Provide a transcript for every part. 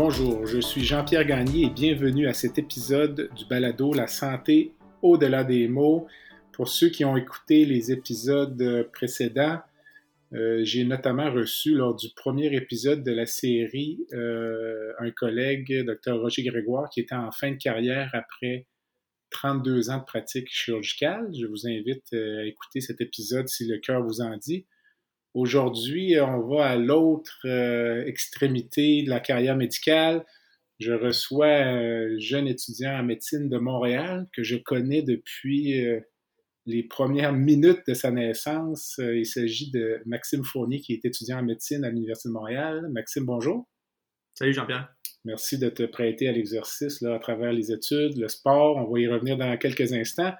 Bonjour, je suis Jean-Pierre Gagné et bienvenue à cet épisode du balado La santé au-delà des mots. Pour ceux qui ont écouté les épisodes précédents, euh, j'ai notamment reçu lors du premier épisode de la série euh, un collègue, Dr Roger Grégoire, qui était en fin de carrière après 32 ans de pratique chirurgicale. Je vous invite euh, à écouter cet épisode si le cœur vous en dit. Aujourd'hui, on va à l'autre extrémité de la carrière médicale. Je reçois un jeune étudiant en médecine de Montréal que je connais depuis les premières minutes de sa naissance. Euh, il s'agit de Maxime Fournier, qui est étudiant en médecine à l'Université de Montréal. Maxime, bonjour. Salut Jean-Pierre. Merci de te prêter à l'exercice à travers les études, le sport. On va y revenir dans quelques instants.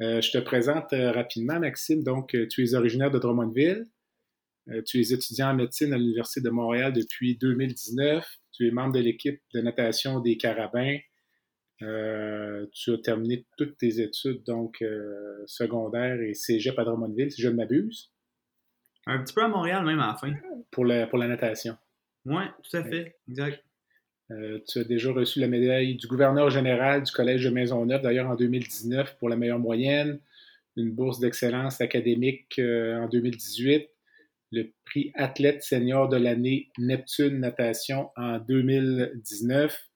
Euh, je te présente euh, rapidement, Maxime. Donc, tu es originaire de Drummondville. Tu es étudiant en médecine à l'Université de Montréal depuis 2019. Tu es membre de l'équipe de natation des Carabins. Euh, tu as terminé toutes tes études, donc euh, secondaires et cégep à Drummondville, si je ne m'abuse. Un petit peu à Montréal, même à la fin. Pour la, pour la natation. Oui, tout à fait, exact. Euh, tu as déjà reçu la médaille du gouverneur général du Collège de Maisonneuve, d'ailleurs en 2019 pour la meilleure moyenne, une bourse d'excellence académique en 2018, le prix athlète senior de l'année Neptune Natation en 2019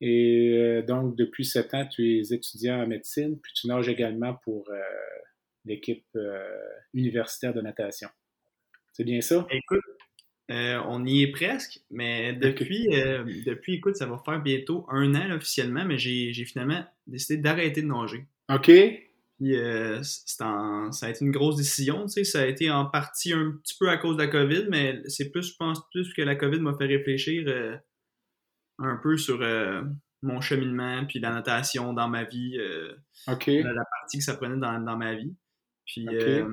et euh, donc, depuis sept ans, tu es étudiant en médecine, puis tu nages également pour euh, l'équipe euh, universitaire de natation. C'est bien ça? Écoute, on y est presque, mais depuis, depuis, écoute, ça va faire bientôt un an officiellement, mais j'ai finalement décidé d'arrêter de nager. OK. Puis ça a été une grosse décision, tu sais, ça a été en partie un petit peu à cause de la COVID, mais c'est plus, je pense, plus que la COVID m'a fait réfléchir un peu sur euh, mon cheminement, puis la natation dans ma vie, euh, la, partie que ça prenait dans, ma vie. Puis euh,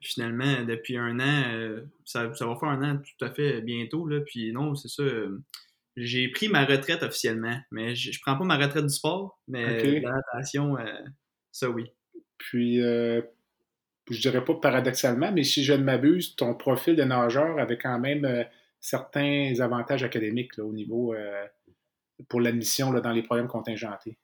finalement, depuis un an, ça, va faire un an tout à fait bientôt, là, puis non, c'est ça. j'ai pris ma retraite officiellement, mais je, je prends pas ma retraite du sport, mais la natation, ça oui. Puis, je dirais pas paradoxalement, mais si je ne m'abuse, ton profil de nageur avait quand même certains avantages académiques au niveau euh, pour l'admission dans les programmes contingentés.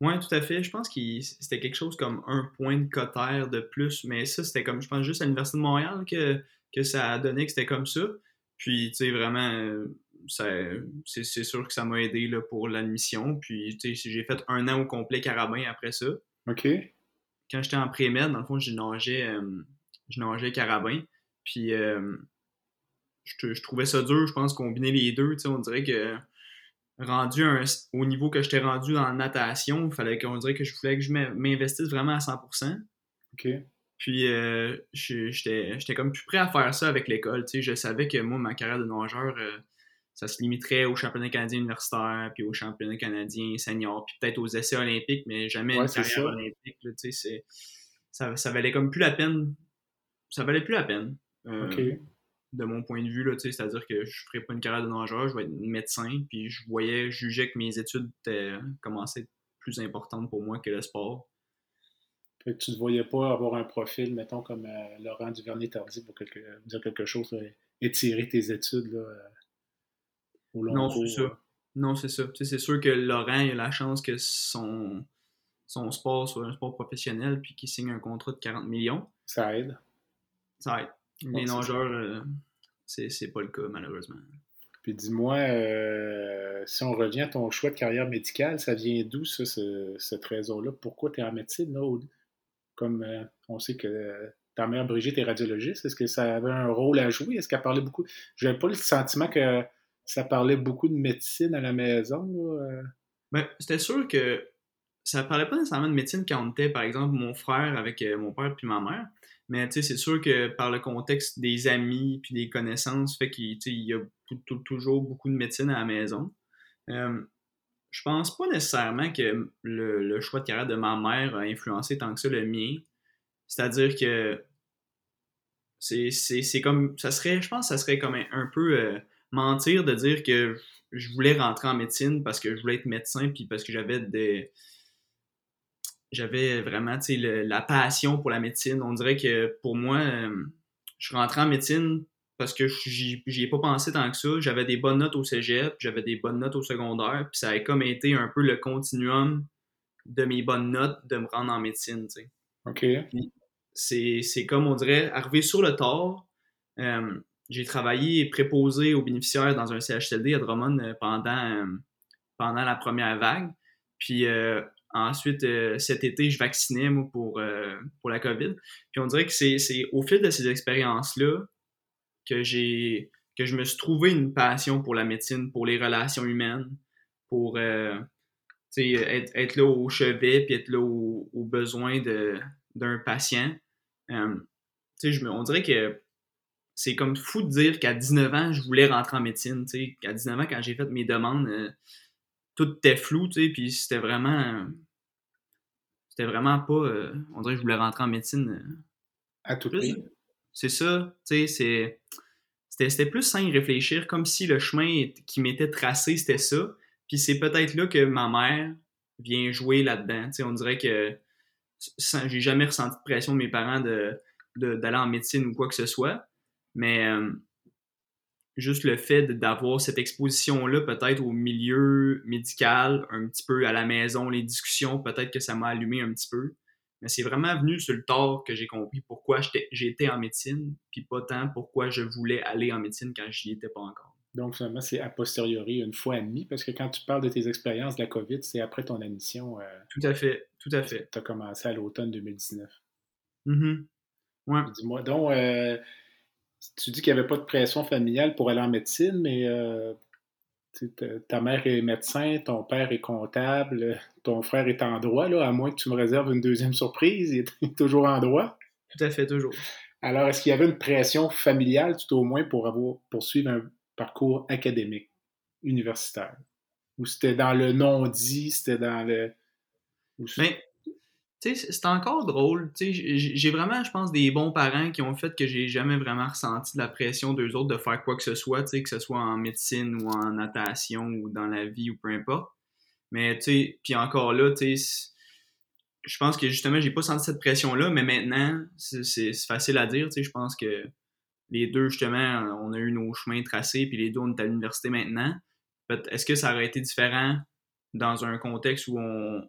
Oui, tout à fait. Je pense que c'était quelque chose comme un point de cotère de plus, mais ça, c'était comme, je pense, juste à l'Université de Montréal que, que ça a donné que c'était comme ça. Puis, tu sais, vraiment, euh, c'est sûr que ça m'a aidé là, pour l'admission. Puis, tu sais, j'ai fait un an au complet carabin après ça. OK. Quand j'étais en pré-med, dans le fond, je nageais, euh, je nageais carabin. Puis, je, trouvais ça dur, je pense, combiner les deux. On dirait que rendu au niveau que j'étais rendu dans la natation, il fallait qu'on dirait que je voulais que je m'investisse vraiment à 100%. OK. Puis euh, j'étais comme plus prêt à faire ça avec l'école. Je savais que moi, ma carrière de nageur, euh, ça se limiterait au championnat canadien universitaire, puis au championnat canadien senior, puis peut-être aux essais olympiques, mais jamais une carrière olympique. ça, ça valait comme plus la peine. Ça valait plus la peine. Euh, de mon point de vue, c'est-à-dire que je ne ferais pas une carrière de nageur, je vais être médecin, puis je voyais, je jugeais que mes études commençaient à être plus importantes pour moi que le sport. tu ne voyais pas avoir un profil, mettons, comme euh, Laurent Duvernay-Tardy pour dire quelque chose, étirer tes études là, euh, Non, c'est ça. Non, c'est ça. c'est sûr que Laurent a la chance que son, son sport soit un sport professionnel puis qu'il signe un contrat de 40 millions. Ça aide. Ça aide. Les nageurs, euh, c'est pas le cas, malheureusement. Puis dis-moi, euh, si on revient à ton choix de carrière médicale, ça vient d'où, ça, ce, ce trésor-là? Pourquoi tu es en médecine, là? Comme euh, on sait que ta mère Brigitte est radiologiste, est-ce que ça avait un rôle à jouer? Est-ce qu'elle parlait beaucoup? Je n'avais pas le sentiment que ça parlait beaucoup de médecine à la maison. Ben, c'était sûr que ça parlait pas nécessairement de médecine quand on était, par exemple, mon frère avec mon père puis ma mère. Mais tu sais, c'est sûr que par le contexte des amis puis des connaissances, fait qu'il y a toujours beaucoup de médecine à la maison. Euh, je pense pas nécessairement que le, choix de carrière de ma mère a influencé tant que ça le mien. C'est-à-dire que c'est comme. Ça serait, je pense que ça serait comme un, peu euh, mentir de dire que je voulais rentrer en médecine parce que je voulais être médecin puis parce que j'avais des. J'avais vraiment la passion pour la médecine. On dirait que pour moi, euh, je suis rentré en médecine parce que j'y ai pas pensé tant que ça. J'avais des bonnes notes au cégep, j'avais des bonnes notes au secondaire, puis ça a comme été un peu le continuum de mes bonnes notes de me rendre en médecine, tu sais. OK. C'est comme, on dirait, arrivé sur le tort. Euh, j'ai travaillé préposé aux bénéficiaires dans un CHSLD à Drummond euh, pendant, euh, pendant la première vague. Puis ensuite, cet été, je vaccinais pour, pour la COVID. Puis on dirait que c'est au fil de ces expériences-là que j'ai que je me suis trouvé une passion pour la médecine, pour les relations humaines, pour euh, être, être, là au chevet, puis être là aux au besoins d'un patient. Euh, on dirait que c'est comme fou de dire qu'à 19 ans, je voulais rentrer en médecine. Qu'à 19 ans, quand j'ai fait mes demandes, euh, tout était flou, puis c'était vraiment. C'était vraiment pas. on dirait que je voulais rentrer en médecine. à tout prix. C'est ça, tu sais, C'était plus sans y réfléchir, comme si le chemin qui m'était tracé, c'était ça. Puis c'est peut-être là que ma mère vient jouer là-dedans. On dirait que j'ai jamais ressenti de pression de mes parents de, d'aller en médecine ou quoi que ce soit. Mais euh, juste le fait d'avoir cette exposition-là, peut-être au milieu médical, un petit peu à la maison, les discussions, peut-être que ça m'a allumé un petit peu. Mais c'est vraiment venu sur le tort que j'ai compris pourquoi j'étais en médecine, puis pas tant pourquoi je voulais aller en médecine quand je n'y étais pas encore. Donc, finalement, c'est a posteriori, une fois admis, parce que quand tu parles de tes expériences de la COVID, c'est après ton admission. Euh, tout à fait, tout à fait. Tu as commencé à l'automne 2019. Mm Ouais. Dis-moi, donc, euh, tu dis qu'il n'y avait pas de pression familiale pour aller en médecine, mais euh, ta mère est médecin, ton père est comptable, ton frère est en droit, là, à moins que tu me réserves une deuxième surprise, il est toujours en droit. Tout à fait, toujours. Alors, est-ce qu'il y avait une pression familiale, tout au moins, pour avoir poursuivre un parcours académique, universitaire? Ou c'était dans le non-dit, c'était dans le... Mais c'est encore drôle. J'ai vraiment, je pense, des bons parents qui ont fait que j'ai jamais vraiment ressenti de la pression d'eux autres de faire quoi que ce soit, que ce soit en médecine ou en natation ou dans la vie ou peu importe. Mais, tu puis encore là, je pense que justement, j'ai pas senti cette pression-là, mais maintenant, c'est facile à dire, je pense que les deux, justement, on a eu nos chemins tracés, puis les deux, on est à l'université maintenant. Est-ce que ça aurait été différent dans un contexte où on,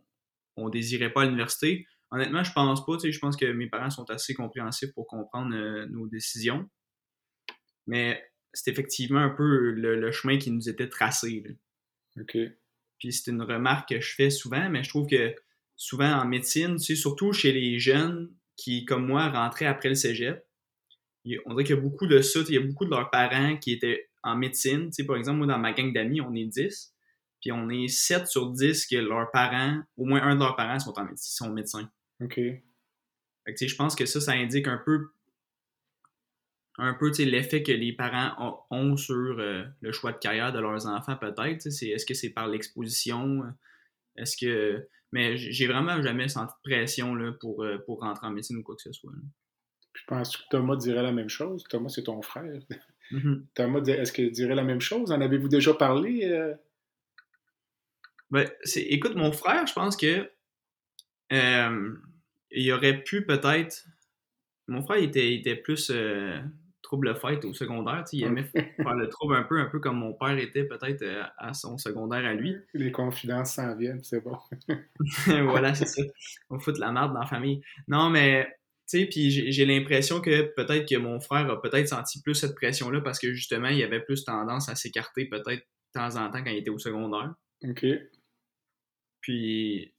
on désirait pas à l'université. Honnêtement, je pense pas. Je pense que mes parents sont assez compréhensifs pour comprendre euh, nos décisions. Mais c'est effectivement un peu le, chemin qui nous était tracé. OK. Puis c'est une remarque que je fais souvent, mais je trouve que souvent en médecine, surtout chez les jeunes qui, comme moi, rentraient après le cégep, on dirait qu'il y a beaucoup de ça. Il y a beaucoup de leurs parents qui étaient en médecine. Tu par exemple, moi, dans ma gang d'amis, on est 10. Puis on est 7 sur 10 que leurs parents, au moins un de leurs parents sont, en, sont médecins. OK. Fait que, je pense que ça, ça indique un peu un peu l'effet que les parents ont, sur euh, le choix de carrière de leurs enfants, peut-être. Est-ce que c'est par l'exposition? Est-ce que. Mais j'ai vraiment jamais senti de pression là, pour, euh, pour rentrer en médecine ou quoi que ce soit. Je pense que Thomas dirait la même chose? Thomas, c'est ton frère. Mm-hmm. Thomas, est-ce qu'il dirait la même chose? En avez-vous déjà parlé? Ben, écoute, mon frère, je pense que euh, il aurait pu peut-être. Mon frère, il était, était plus euh, trouble fête au secondaire. Il aimait faire le trouble un peu, un peu comme mon père était peut-être euh, à son secondaire à lui. Les confidences s'en viennent, c'est bon. voilà, c'est ça. On fout de la merde dans la famille. Non, mais tu sais, puis j'ai l'impression que peut-être que mon frère a peut-être senti plus cette pression-là parce que justement, il avait plus tendance à s'écarter peut-être de temps en temps quand il était au secondaire. OK. Puis,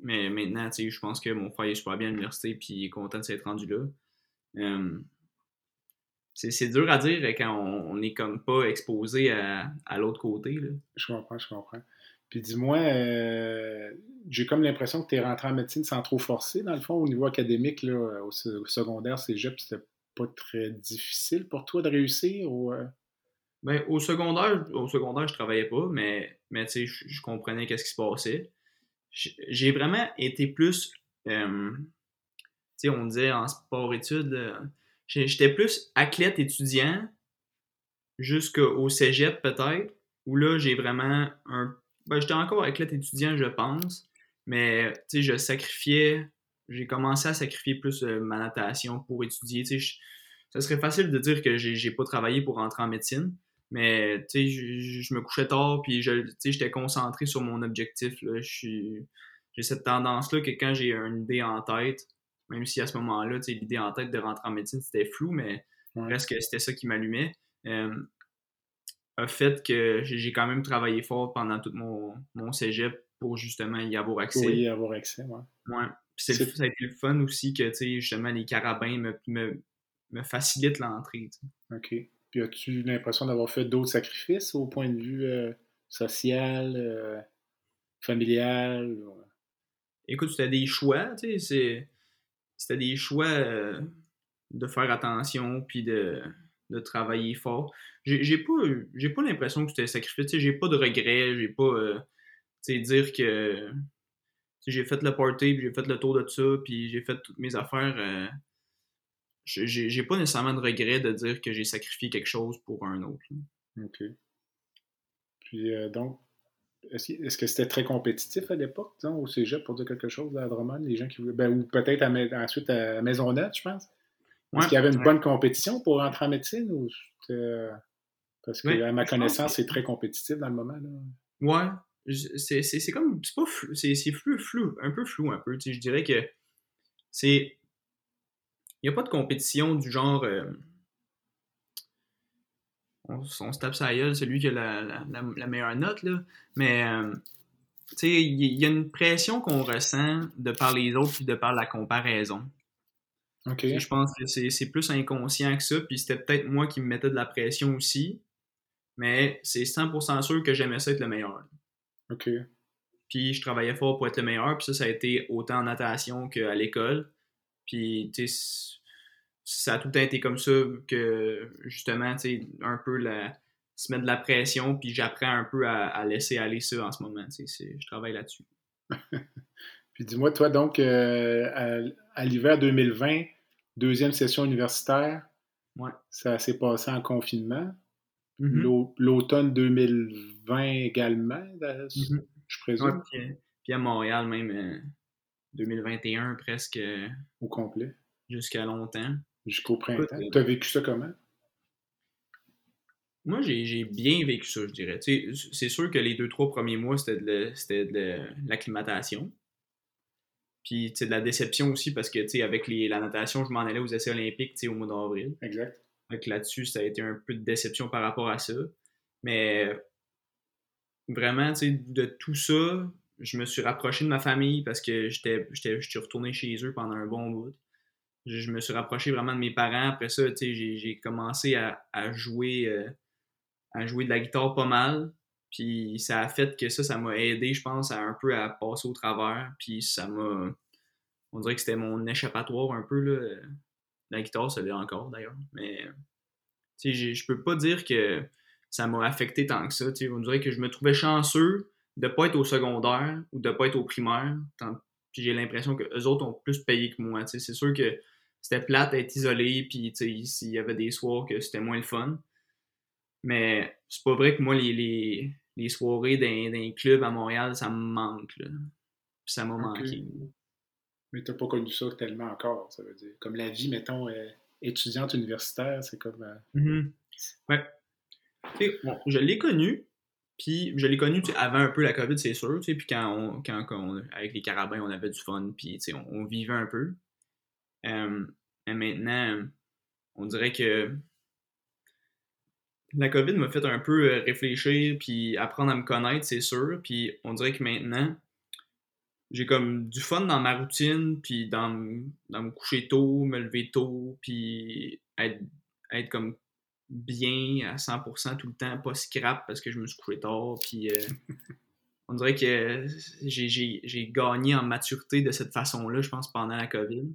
mais maintenant, tu sais, je pense que mon frère est super bien à l'université, puis il est content de s'être rendu là. Euh, c'est dur à dire quand on n'est comme pas exposé à, l'autre côté. Là. Je comprends, je comprends. Puis dis-moi, euh, j'ai comme l'impression que tu es rentré en médecine sans trop forcer, dans le fond, au niveau académique, là, au, secondaire, cégep, c'était pas très difficile pour toi de réussir ou, euh? Ben, au secondaire, au secondaire, je travaillais pas, mais, mais je, je comprenais qu'est-ce qui se passait. J'ai vraiment été plus, euh, on disait en sport-études, j'ai- j'étais plus athlète étudiant jusqu'au cégep peut-être, où là, j'ai vraiment un... Ben, j'étais encore athlète étudiant, je pense, mais, je sacrifiais, j'ai commencé à sacrifier plus euh, ma natation pour étudier, tu sais, ça serait facile de dire que j'ai pas travaillé pour rentrer en médecine, mais tu sais, je, je me couchais tard, puis je, tu sais, j'étais concentré sur mon objectif. Là. J'ai cette tendance-là que quand j'ai une idée en tête, même si à ce moment-là, l'idée en tête de rentrer en médecine, c'était flou, mais Ouais. presque c'était ça qui m'allumait, euh, a fait que j'ai quand même travaillé fort pendant tout mon, mon cégep pour justement y avoir accès. Pour y avoir accès, ouais. Ouais. Puis ça a été le fun aussi que, tu sais, justement, les carabins me, me, me facilitent l'entrée. OK. Puis as-tu l'impression d'avoir fait d'autres sacrifices au point de vue euh, social, euh, familial? ou- Écoute, c'était des choix, tu sais, c'était des choix euh, de faire attention puis de, de travailler fort. J'ai pas, pas l'impression que c'était sacrifice, tu sais, j'ai pas de regrets, j'ai pas, euh, tu sais, dire que j'ai fait le party puis j'ai fait le tour de ça puis j'ai fait toutes mes affaires. J'ai pas nécessairement de regret de dire que j'ai sacrifié quelque chose pour un autre. OK. Puis euh, donc, est-ce que c'était très compétitif à l'époque, disons, au cégep, pour dire quelque chose, à Drummond, les gens qui voulaient... Ben, ou peut-être ensuite à Maisonneuve, je pense? Est-ce Ouais, qu'il y avait une ouais. bonne compétition pour rentrer en médecine? Ou euh, Parce que, Ouais, à ma connaissance, que- c'est très compétitif dans le moment. Là? Ouais, c'est comme. C'est pas flou, c'est c'est flou, flou, un peu flou, un peu. tu sais, Je dirais que c'est. Il n'y a pas de compétition du genre. euh, on, se tape sa gueule, celui qui a la, la, la- la meilleure note, là. Mais. euh, tu sais, il y, a une pression qu'on ressent de par les autres puis de par la comparaison. OK. Tu sais, Je pense que c'est plus inconscient que ça, puis c'était peut-être moi qui me mettais de la pression aussi. Mais c'est 100% sûr que j'aimais ça être le meilleur. OK. Puis je travaillais fort pour être le meilleur. Puis ça, ça a été autant en natation qu'à l'école. Puis, tu sais, ça a tout le temps été comme ça que, justement, tu sais, un peu la, se mettre de la pression. Puis j'apprends un peu à, à laisser aller ça en ce moment. Tu sais, c'est- je travaille là-dessus. Puis dis-moi, toi, donc, euh, à, à l'hiver 2020, deuxième session universitaire, Ouais. ça s'est passé en confinement. Mhm. L'au- L'automne 2020 également, là, Mhm. je Ouais, présume, puis, euh, puis à Montréal, même euh, 2021, presque euh, au complet, jusqu'à longtemps. Jusqu'au printemps. Tu as vécu ça comment? Moi, j'ai bien vécu ça, je dirais. Tu sais, c'est sûr que les deux, trois premiers mois, c'était de l'acclimatation. Puis, tu sais, de la déception aussi, parce que, tu sais, avec les, la natation, je m'en allais aux essais olympiques, tu sais, au mois d'avril. Exact. Donc là-dessus, ça a été un peu de déception par rapport à ça. Mais vraiment, tu sais, de tout ça, je me suis rapproché de ma famille parce que j'étais retourné chez eux pendant un bon bout. Je, me suis rapproché vraiment de mes parents. Après ça, j'ai commencé à, à jouer euh, à jouer de la guitare pas mal. Puis ça a fait que ça, ça m'a aidé, je pense, à un peu à passer au travers. Puis ça m'a. On dirait que c'était mon échappatoire un peu, là. La guitare, ça l'est encore d'ailleurs. Mais je peux pas dire que ça m'a affecté tant que ça. On dirait que je me trouvais chanceux de pas être au secondaire ou de pas être au primaire. tant- Puis j'ai l'impression que eux autres ont plus payé que moi. C'est sûr que c'était plate d'être isolé, puis tu sais, s'il y avait des soirs que c'était moins le fun. Mais c'est pas vrai que moi, les, les, les soirées d'un d'un club à Montréal, ça me manque. Là. Puis ça m'a manqué. Mais tu n'as pas connu ça tellement encore, ça veut dire. Comme la vie, mettons, euh, étudiante universitaire, c'est comme. euh, Mhm. Ouais. Bon, je l'ai connu, puis je l'ai connu avant un peu la COVID, c'est sûr, puis quand, on, quand, quand on- avec les carabins, on avait du fun, puis on vivait un peu. Euh, mais maintenant, on dirait que la COVID m'a fait un peu euh, réfléchir, puis apprendre à me connaître, c'est sûr, puis on dirait que maintenant, j'ai comme du fun dans ma routine, puis dans, me coucher tôt, me lever tôt, puis être, être comme bien à 100% tout le temps, pas scrap parce que je me suis couché tard, puis euh, on dirait que j'ai gagné en maturité de cette façon-là, je pense, pendant la COVID.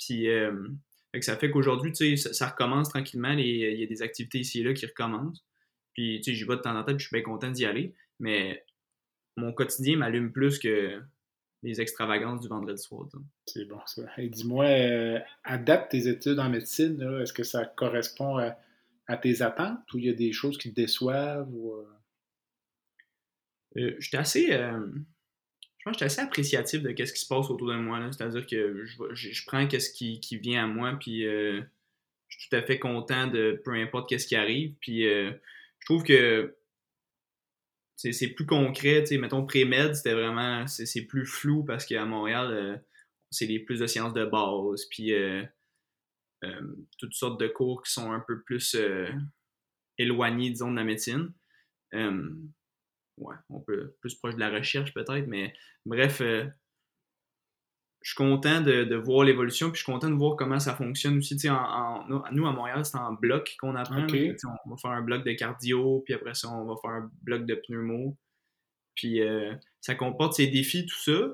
Puis, euh, Fait que ça fait qu'aujourd'hui, tu sais, ça, ça recommence tranquillement. Il y a des activités ici et là qui recommencent. Puis, tu sais, j'y vais de temps en temps, puis je suis bien content d'y aller. Mais mon quotidien m'allume plus que les extravagances du vendredi soir. C'est bon, ça. Et dis-moi, euh, à date, tes études en médecine, est-ce que ça correspond à, à tes attentes ou il y a des choses qui te déçoivent? Ou, euh, Euh, j'étais assez. euh, je pense que j'étais assez appréciatif de ce qui se passe autour de moi. C'est-à-dire que je, je, je prends ce qui, qui vient à moi, puis euh, je suis tout à fait content de peu importe qu'est-ce qui arrive. Puis euh, je trouve que c'est plus concret. Mettons, pré-med, c'était vraiment. C'est plus flou parce qu'à Montréal, euh, c'est plus de sciences de base, puis toutes sortes de cours qui sont un peu plus éloignés, disons, de la médecine. Ouais, on peut plus proche de la recherche peut-être, mais bref, euh, je suis content de, de voir l'évolution, puis je suis content de voir comment ça fonctionne aussi. tu sais, En, en- nous, à Montréal, c'est en bloc qu'on apprend. Tu sais, on va faire un bloc de cardio, puis après ça, on va faire un bloc de pneumo. Puis euh, ça comporte ses défis, tout ça,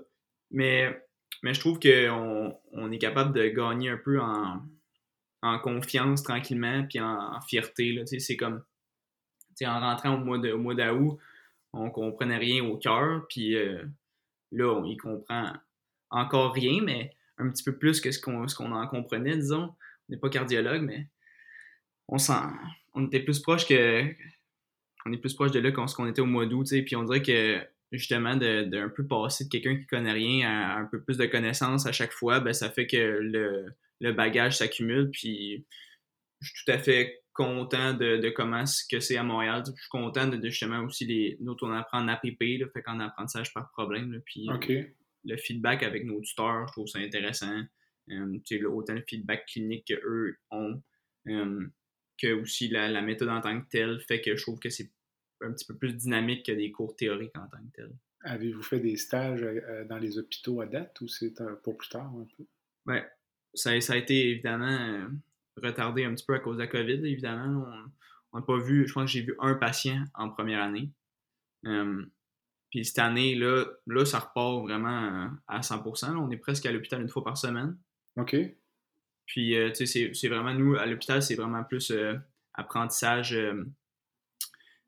mais, mais je trouve qu'on on est capable de gagner un peu en, en confiance tranquillement, puis en, en fierté. là. Tu sais, C'est comme, en rentrant au mois d'août, on comprenait rien au cœur, puis euh, là, on y comprend encore rien, mais un petit peu plus que ce qu'on en comprenait, disons. On n'est pas cardiologue, mais on s'en on était plus proche que on est plus proche de là qu'on était au mois d'août, puis on dirait que justement de, de peu passer de quelqu'un qui connaît rien à un peu plus de connaissances à chaque fois, ben ça fait que le, le bagage s'accumule, puis je suis tout à fait content de, de comment ce que c'est à Montréal. Je suis content de, de justement aussi les. Nous, on apprend en APP, là, fait qu'en apprentissage par problème. là, puis euh, le feedback avec nos tuteurs, je trouve ça intéressant. Euh, autant le feedback clinique qu'eux ont, euh, que aussi la, la méthode en tant que telle fait que je trouve que c'est un petit peu plus dynamique que des cours théoriques en tant que tel. Avez-vous fait des stages dans les hôpitaux à date ou c'est pour plus tard un peu? Ouais, ça, ça a été évidemment retardé un petit peu à cause de la COVID, évidemment. On n'a pas vu, je pense que j'ai vu un patient en première année. Euh, puis cette année, là, là, ça repart vraiment euh, à 100%. là. on est presque à l'hôpital une fois par semaine. OK. Puis, euh, tu sais, c'est- vraiment, nous, à l'hôpital, c'est vraiment plus euh, apprentissage de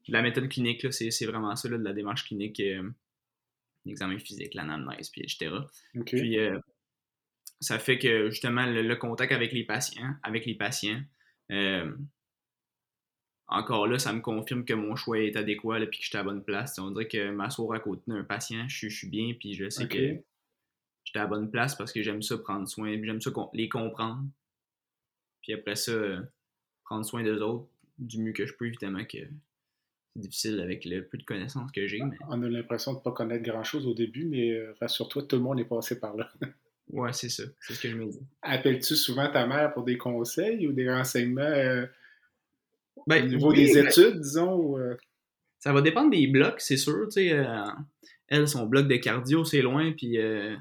la méthode clinique. là. C'est vraiment ça, là, de la démarche clinique, l'examen physique, l'anamnèse, puis etc. Puis, ça fait que, justement, le, le contact avec les patients, avec les patients, euh, encore là, ça me confirme que mon choix est adéquat, puis que j'étais à la bonne place. On dirait que m'asseoir à côté d'un patient, je, suis- je suis bien, puis je sais que j'étais à la bonne place parce que j'aime ça prendre soin, j'aime ça les comprendre. Puis après ça, euh, prendre soin des autres du mieux que je peux, évidemment que c'est difficile avec le peu de connaissances que j'ai, mais On a l'impression de ne pas connaître grand-chose au début, mais euh, rassure-toi, tout le monde est passé par là. ouais, c'est ça, c'est ce que je me dis. Appelles-tu souvent ta mère pour des conseils ou des renseignements euh, Ben, au niveau oui, des ben, études, disons? ou, euh, Ça va dépendre des blocs, c'est sûr. Tu sais, euh, elle, son bloc de cardio, c'est loin, puis. euh,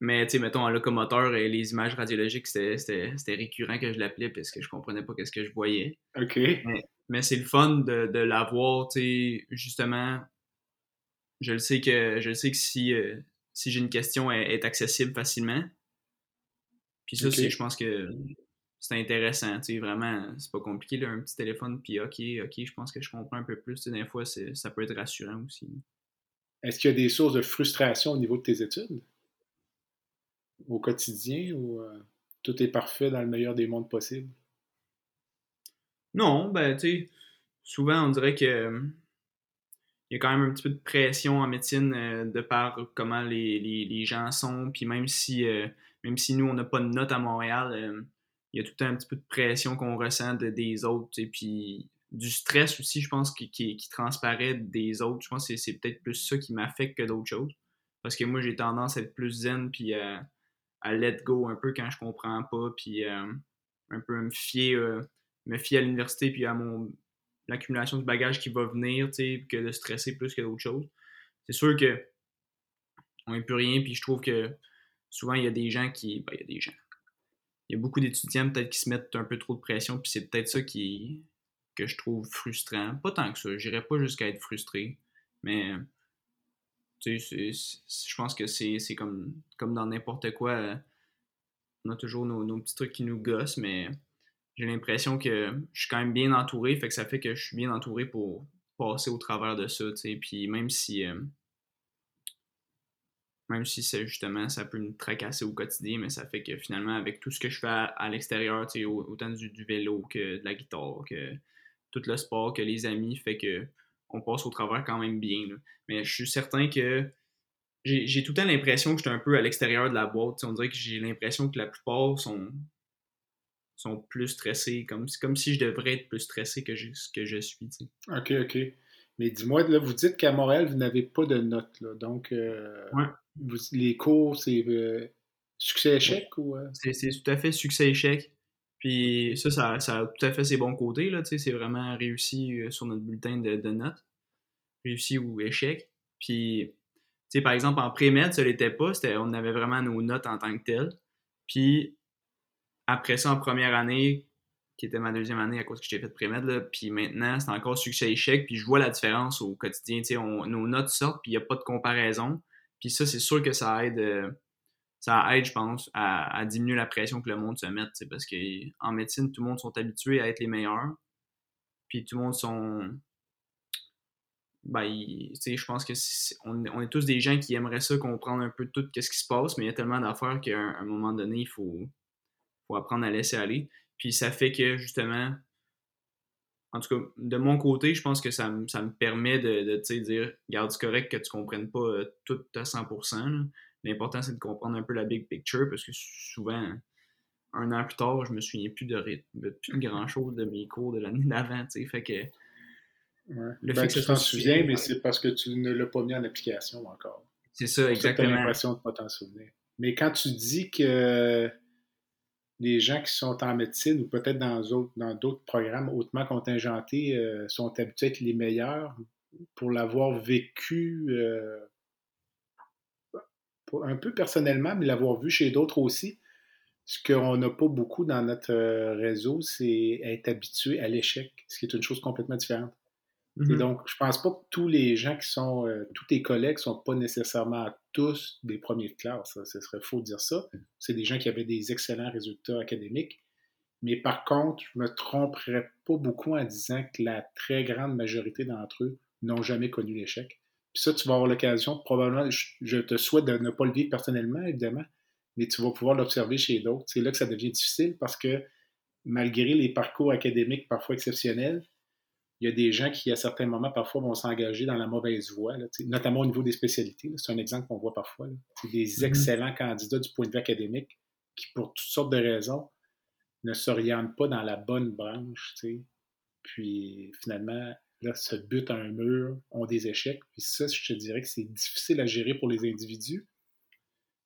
mais, tu sais, mettons, en locomoteur, et les images radiologiques, c'était- récurrent que je l'appelais parce que je comprenais pas qu'est-ce que je voyais. OK. Mais c'est le fun de, de l'avoir, tu sais, justement. Je le sais que, je le sais que si, si j'ai une question, elle est accessible facilement. Puis ça, je pense que c'est intéressant, tu sais, vraiment, c'est pas compliqué, là, un petit téléphone, puis ok, ok, je pense que je comprends un peu plus, tu sais, des fois, ça peut être rassurant aussi. Est-ce qu'il y a des sources de frustration au niveau de tes études? Au quotidien ou euh, tout est parfait dans le meilleur des mondes possibles? Non, ben, tu sais, souvent, on dirait que il y a quand même un petit peu de pression en médecine euh, de par comment les, les, gens sont, puis même si, euh, même si nous, on n'a pas de notes à Montréal, euh, il y a tout le temps un petit peu de pression qu'on ressent de, des autres, sais, puis du stress aussi, je pense, qui, qui, transparaît des autres. Je pense que c'est- peut-être plus ça qui m'affecte que d'autres choses. Parce que moi, j'ai tendance à être plus zen, puis à, let go un peu quand je comprends pas, puis euh, un peu me fier, euh, me fier à l'université, puis à mon l'accumulation du bagage qui va venir, que de stresser plus que d'autres choses. C'est sûr que on n'est plus rien, puis je trouve que souvent, il y a des gens qui... Ben, il y a des gens. Il y a beaucoup d'étudiants peut-être qui se mettent un peu trop de pression, puis c'est peut-être ça qui que je trouve frustrant. Pas tant que ça, j'irais pas jusqu'à être frustré, mais je pense que c'est comme, comme dans n'importe quoi. euh, on a toujours nos, petits trucs qui nous gossent, mais j'ai l'impression que je suis quand même bien entouré, fait que ça fait que je suis bien entouré pour passer au travers de ça, tu sais. Puis même si, euh, même si c'est justement, ça peut me tracasser au quotidien, mais ça fait que finalement, avec tout ce que je fais à, l'extérieur, tu sais, autant du, vélo que de la guitare, que tout le sport, que les amis, fait que on passe au travers quand même bien. Mais je suis certain que j'ai tout le temps l'impression que je suis un peu à l'extérieur de la boîte. on dirait que j'ai l'impression que la plupart sont, sont plus stressés, comme, comme si je devrais être plus stressé que je, que je suis. OK, OK. Mais dis-moi, là, vous dites qu'à Montréal, vous n'avez pas de notes. Là. Donc, euh, les cours, c'est euh, succès-échec ou. Euh? C'est tout à fait succès-échec. Puis ça, ça, a tout à fait ses bons côtés. C'est vraiment réussi sur notre bulletin de, de notes. Réussi ou échec. Puis sais, par exemple, en pré-med, ça l'était pas. On avait vraiment nos notes en tant que telles. Puis après ça, en première année, qui était ma deuxième année à cause que j'ai fait pré-med, puis maintenant, c'est encore succès-échec. Puis je vois la différence au quotidien. Sais, nos notes sortent, puis il n'y a pas de comparaison. Puis ça, c'est sûr que ça aide. Euh, ça aide, je pense, à, diminuer la pression que le monde se mette, parce qu'en médecine, tout le monde sont habitués à être les meilleurs. Puis tout le monde sont, ben, je pense que on, est tous des gens qui aimeraient ça, comprendre un peu tout ce qui se passe, mais il y a tellement d'affaires qu'à un, moment donné, il faut, faut apprendre à laisser aller. Puis ça fait que justement, en tout cas, de mon côté, je pense que ça, me permet de, de dire, garde, c'est correct que tu ne comprennes pas euh, tout à 100%. L'important, c'est de comprendre un peu la big picture parce que souvent, un an plus tard, je me souviens plus de, de plus grand chose de mes cours de l'année d'avant. Fait que le ben, fait que tu t'en souviens, mais c'est parce que tu ne l'as pas mis en application encore. C'est ça, exactement. Tu as l'impression de ne pas t'en souvenir. Mais quand tu dis que les gens qui sont en médecine ou peut-être dans d'autres programmes hautement contingentés euh, sont habitués à être les meilleurs pour l'avoir vécu euh, un peu personnellement, mais l'avoir vu chez d'autres aussi. Ce qu'on n'a pas beaucoup dans notre euh, réseau, c'est être habitué à l'échec, ce qui est une chose complètement différente. Et mm-hmm. donc, je pense pas que tous les gens qui sont, euh, tous tes collègues sont pas nécessairement tous des premiers de classe. Ce serait faux de dire ça. C'est des gens qui avaient des excellents résultats académiques. Mais par contre, je me tromperais pas beaucoup en disant que la très grande majorité d'entre eux n'ont jamais connu l'échec. Puis ça, tu vas avoir l'occasion, probablement, je, te souhaite de ne pas le vivre personnellement, évidemment, mais tu vas pouvoir l'observer chez d'autres. C'est là que ça devient difficile parce que malgré les parcours académiques parfois exceptionnels, il y a des gens qui, à certains moments, parfois, vont s'engager dans la mauvaise voie, notamment au niveau des spécialités. C'est un exemple qu'on voit parfois. C'est des mm-hmm. excellents candidats du point de vue académique qui, pour toutes sortes de raisons, ne s'orientent pas dans la bonne branche. Puis, finalement, là, se butent à un mur, ont des échecs. Puis ça, je te dirais que c'est difficile à gérer pour les individus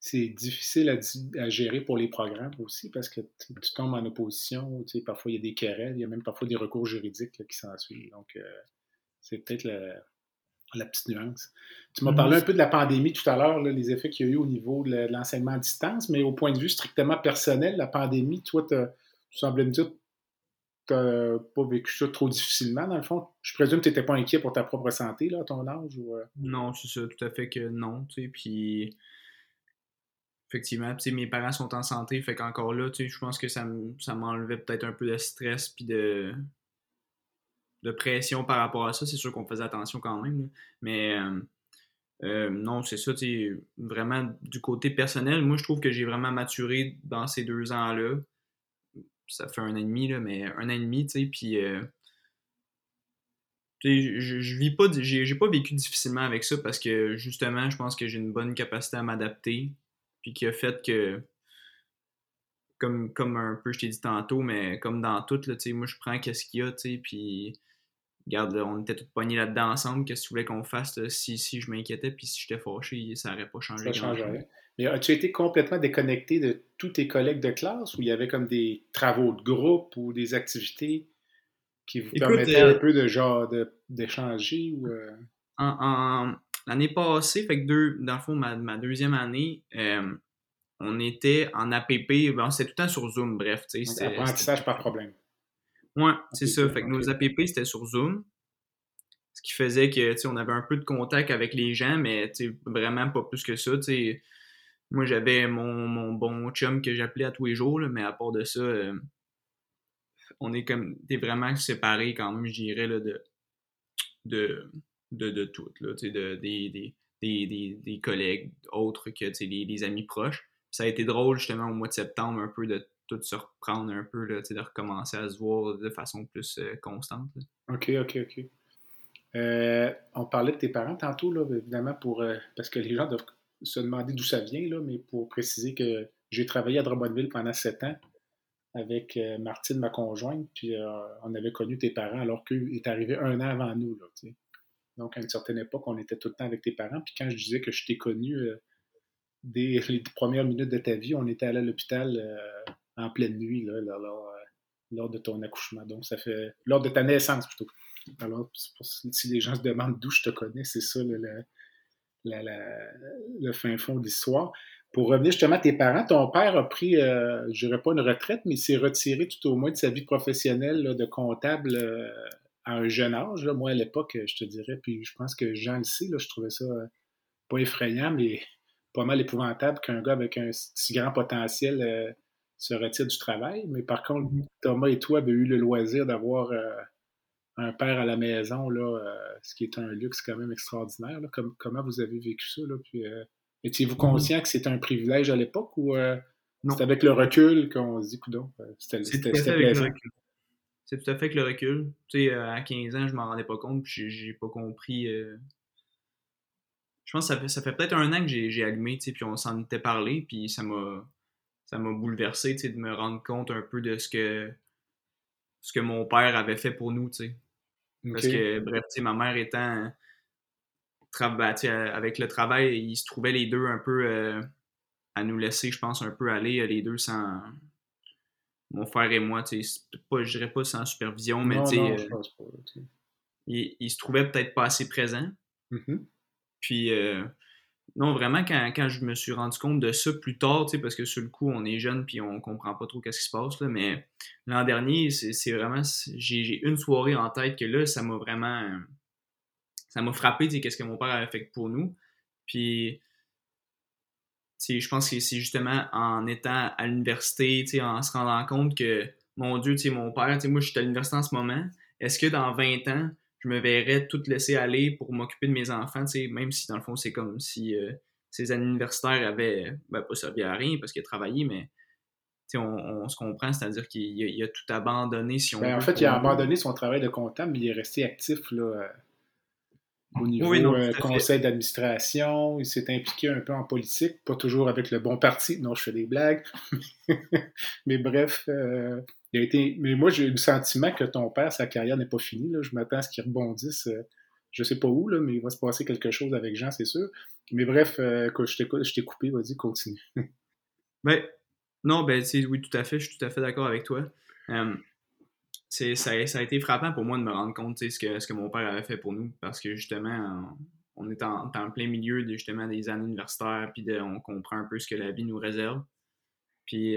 c'est difficile à, gérer pour les programmes aussi parce que tu tombes en opposition, tu sais, parfois il y a des querelles, il y a même parfois des recours juridiques qui s'ensuivent. Donc, euh, c'est peut-être la, petite nuance. Tu m'as parlé un peu de la pandémie tout à l'heure, les effets qu'il y a eu au niveau de l'enseignement à distance, mais au point de vue strictement personnel, la pandémie, toi, tu semblais me dire que tu n'as pas vécu ça trop difficilement, dans le fond. Je présume que tu n'étais pas inquiet pour ta propre santé, là, à ton âge? Ou... Euh? Non, c'est ça, tout à fait que non, tu sais, puis effectivement, mes parents sont en santé, fait qu'encore là, je pense que ça m'enlevait peut-être un peu de stress puis de, de pression par rapport à ça. C'est sûr qu'on faisait attention quand même. Mais euh, euh, non, c'est ça, vraiment du côté personnel, moi je trouve que j'ai vraiment maturé dans ces deux ans-là. Ça fait un an et demi, là, mais un an et demi, tu sais, puis euh, je, je vis pas, j'ai pas vécu difficilement avec ça parce que justement, je pense que j'ai une bonne capacité à m'adapter puis qui a fait que, comme, comme un peu je t'ai dit tantôt, mais comme dans tout, là, moi je prends qu'est-ce qu'il y a, puis regarde, on était tous pognés là-dedans ensemble, qu'est-ce que tu voulais qu'on fasse si, si je m'inquiétais, puis si j'étais fâché, ça n'aurait pas changé. Ça changerait. Mais as-tu été complètement déconnecté de tous tes collègues de classe ou il y avait comme des travaux de groupe ou des activités qui vous permettaient un euh, peu de genre d'échanger ou euh? en, L'année passée, fait que deux, dans le fond, ma, deuxième année, euh, on était en APP, ben, c'était tout le temps sur Zoom, bref. C'était apprentissage par problème. Ouais, c'est ça. Fait que nos APP, c'était sur Zoom. Ce qui faisait que, on avait un peu de contact avec les gens, mais vraiment pas plus que ça. moi, j'avais mon, mon bon chum que j'appelais à tous les jours, mais à part de ça, euh, on est comme. T'es vraiment séparés quand même, je dirais, là, de, de, de, de tout, là, de, de, des, des, des, collègues autres que les amis proches. Ça a été drôle, justement, au mois de septembre, un peu de tout se reprendre un peu, là, de recommencer à se voir de façon plus euh, constante. OK, OK, OK. Euh, on parlait de tes parents tantôt, là, évidemment, pour, parce que les gens doivent se demander d'où ça vient, là, mais pour préciser que j'ai travaillé à Drummondville pendant sept ans avec euh, Martine, ma conjointe, puis euh, on avait connu tes parents alors qu'eux est arrivé un an avant nous. Là, Donc, à une certaine époque, on était tout le temps avec tes parents. Puis quand je disais que je t'ai connu euh, dès les premières minutes de ta vie, on était allé à l'hôpital en pleine nuit là, lors, de ton accouchement. Donc, ça fait. lors de ta naissance plutôt. Alors, si les gens se demandent d'où je te connais, c'est ça le, le fin fond de l'histoire. Pour revenir justement à tes parents, ton père a pris, euh, je dirais pas une retraite, mais il s'est retiré tout au moins de sa vie professionnelle de comptable euh, à un jeune âge. Moi, à l'époque, je te dirais, puis je pense que Jean le sait, je trouvais ça euh, pas effrayant, mais pas mal épouvantable qu'un gars avec un si grand potentiel se retire du travail. Mais par contre, mm-hmm. Thomas et toi avez eu le loisir d'avoir un père à la maison, là, euh, ce qui est un luxe quand même extraordinaire. comment vous avez vécu ça? Là, puis, euh, étiez-vous mm-hmm. conscient que c'était un privilège à l'époque ou euh, c'est avec le recul qu'on se dit, coudon, c'était plaisant? C'est tout à fait avec le recul. Tu sais, à 15 ans, je m'en rendais pas compte, puis j'ai pas compris. Je pense que ça fait, ça fait peut-être un an que j'ai allumé, tu sais, puis on s'en était parlé, puis ça m'a ça m'a bouleversé, tu sais, de me rendre compte un peu de ce que ce que mon père avait fait pour nous, tu sais. Parce que, bref, ma mère étant ben, avec le travail, ils se trouvaient les deux un peu euh, à nous laisser, je pense, un peu aller, les deux sans. Mon frère et moi, tu sais, pas, je dirais pas sans supervision, mais tu sais. Euh, ils, se trouvaient peut-être pas assez présents. Mm-hmm. Puis, euh, non, vraiment, quand, quand, je me suis rendu compte de ça plus tard, parce que sur le coup, on est jeune puis on comprend pas trop qu'est-ce qui se passe, là, mais l'an dernier, c'est vraiment. J'ai une soirée en tête que là, ça m'a vraiment. Ça m'a frappé, qu'est-ce que mon père avait fait pour nous. Puis, je pense que c'est justement en étant à l'université, en se rendant compte que, mon Dieu, mon père, moi, je suis à l'université en ce moment. Est-ce que dans 20 ans, je me verrais tout laisser aller pour m'occuper de mes enfants, même si dans le fond c'est comme si euh, ces années universitaires avaient ben, pas servi à rien parce qu'il a travaillé, mais on, se comprend, c'est-à-dire qu'il a, tout abandonné si on ben, En fait, il a abandonné son travail de comptable, mais il est resté actif là, euh, au niveau euh, conseil d'administration. Il s'est impliqué un peu en politique, pas toujours avec le bon parti. Non, je fais des blagues. mais bref, été, mais moi, j'ai eu le sentiment que ton père, sa carrière n'est pas finie. Là. Je m'attends à ce qu'il rebondisse. Je euh, je sais pas où, là, mais il va se passer quelque chose avec Jean, c'est sûr. Mais bref, euh, je t'ai coupé, vas-y, continue. ben, non, ben, oui, tout à fait, je suis tout à fait d'accord avec toi. Euh, ça, ça, a été frappant pour moi de me rendre compte ce que, ce que mon père avait fait pour nous, parce que justement, on, est en, plein milieu de, justement des années universitaires, puis on comprend un peu ce que la vie nous réserve. Puis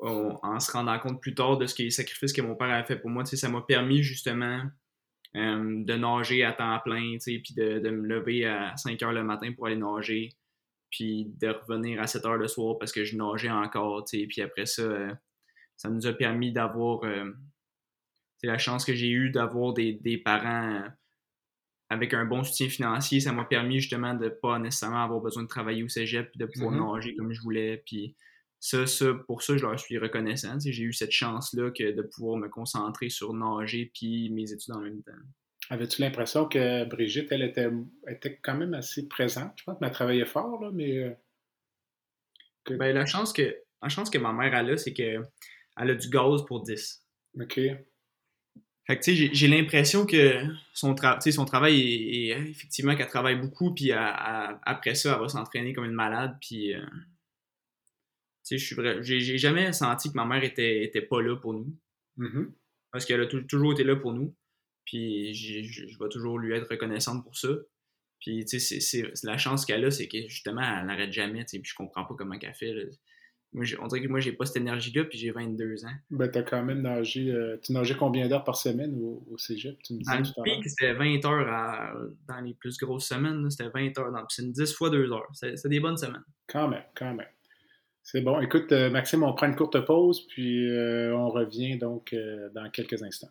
en se rendant compte plus tard de ce que les sacrifices que mon père a fait pour moi, ça m'a permis justement euh, de nager à temps plein, puis de, de, me lever à 5 heures le matin pour aller nager, puis de revenir à 7 heures le soir parce que je nageais encore, puis après ça, euh, ça nous a permis d'avoir euh, la chance que j'ai eue d'avoir des, des, parents avec un bon soutien financier, ça m'a permis justement de pas nécessairement avoir besoin de travailler au cégep, puis de pouvoir mm-hmm. nager comme je voulais, puis ça, ça, pour ça, je leur suis reconnaissant. J'ai eu cette chance-là que de pouvoir me concentrer sur nager puis mes études en même temps. Avais-tu l'impression que Brigitte, elle était, était quand même assez présente? Je pense qu'elle travaillé fort, là, mais. Euh, ben, la chance que, la chance que ma mère a là, c'est qu'elle a du gaz pour 10. OK. Fait que, tu sais, j'ai l'impression que son, son travail est, effectivement qu'elle travaille beaucoup, puis après ça, elle va s'entraîner comme une malade, puis. Euh, je suis vrai, j'ai jamais senti que ma mère était, était pas là pour nous. Mm-hmm. Parce qu'elle a toujours été là pour nous. Puis je vais toujours lui être reconnaissante pour ça. Puis, tu sais, c'est la chance qu'elle a, c'est que justement, elle n'arrête jamais, tu sais, puis je comprends pas comment qu'elle fait. Moi, on dirait que moi, j'ai pas cette énergie-là, puis j'ai 22 ans. Ben, t'as quand même nagé. Euh, tu nageais combien d'heures par semaine au, au cégep? Tu me dans le pic, c'était 20 heures dans les plus grosses semaines. C'était 20 heures dans la piscine, 10 fois 2 heures. C'était des bonnes semaines. Quand même, quand même. C'est bon. Écoute, euh, Maxime, on prend une courte pause, puis euh, on revient donc dans quelques instants.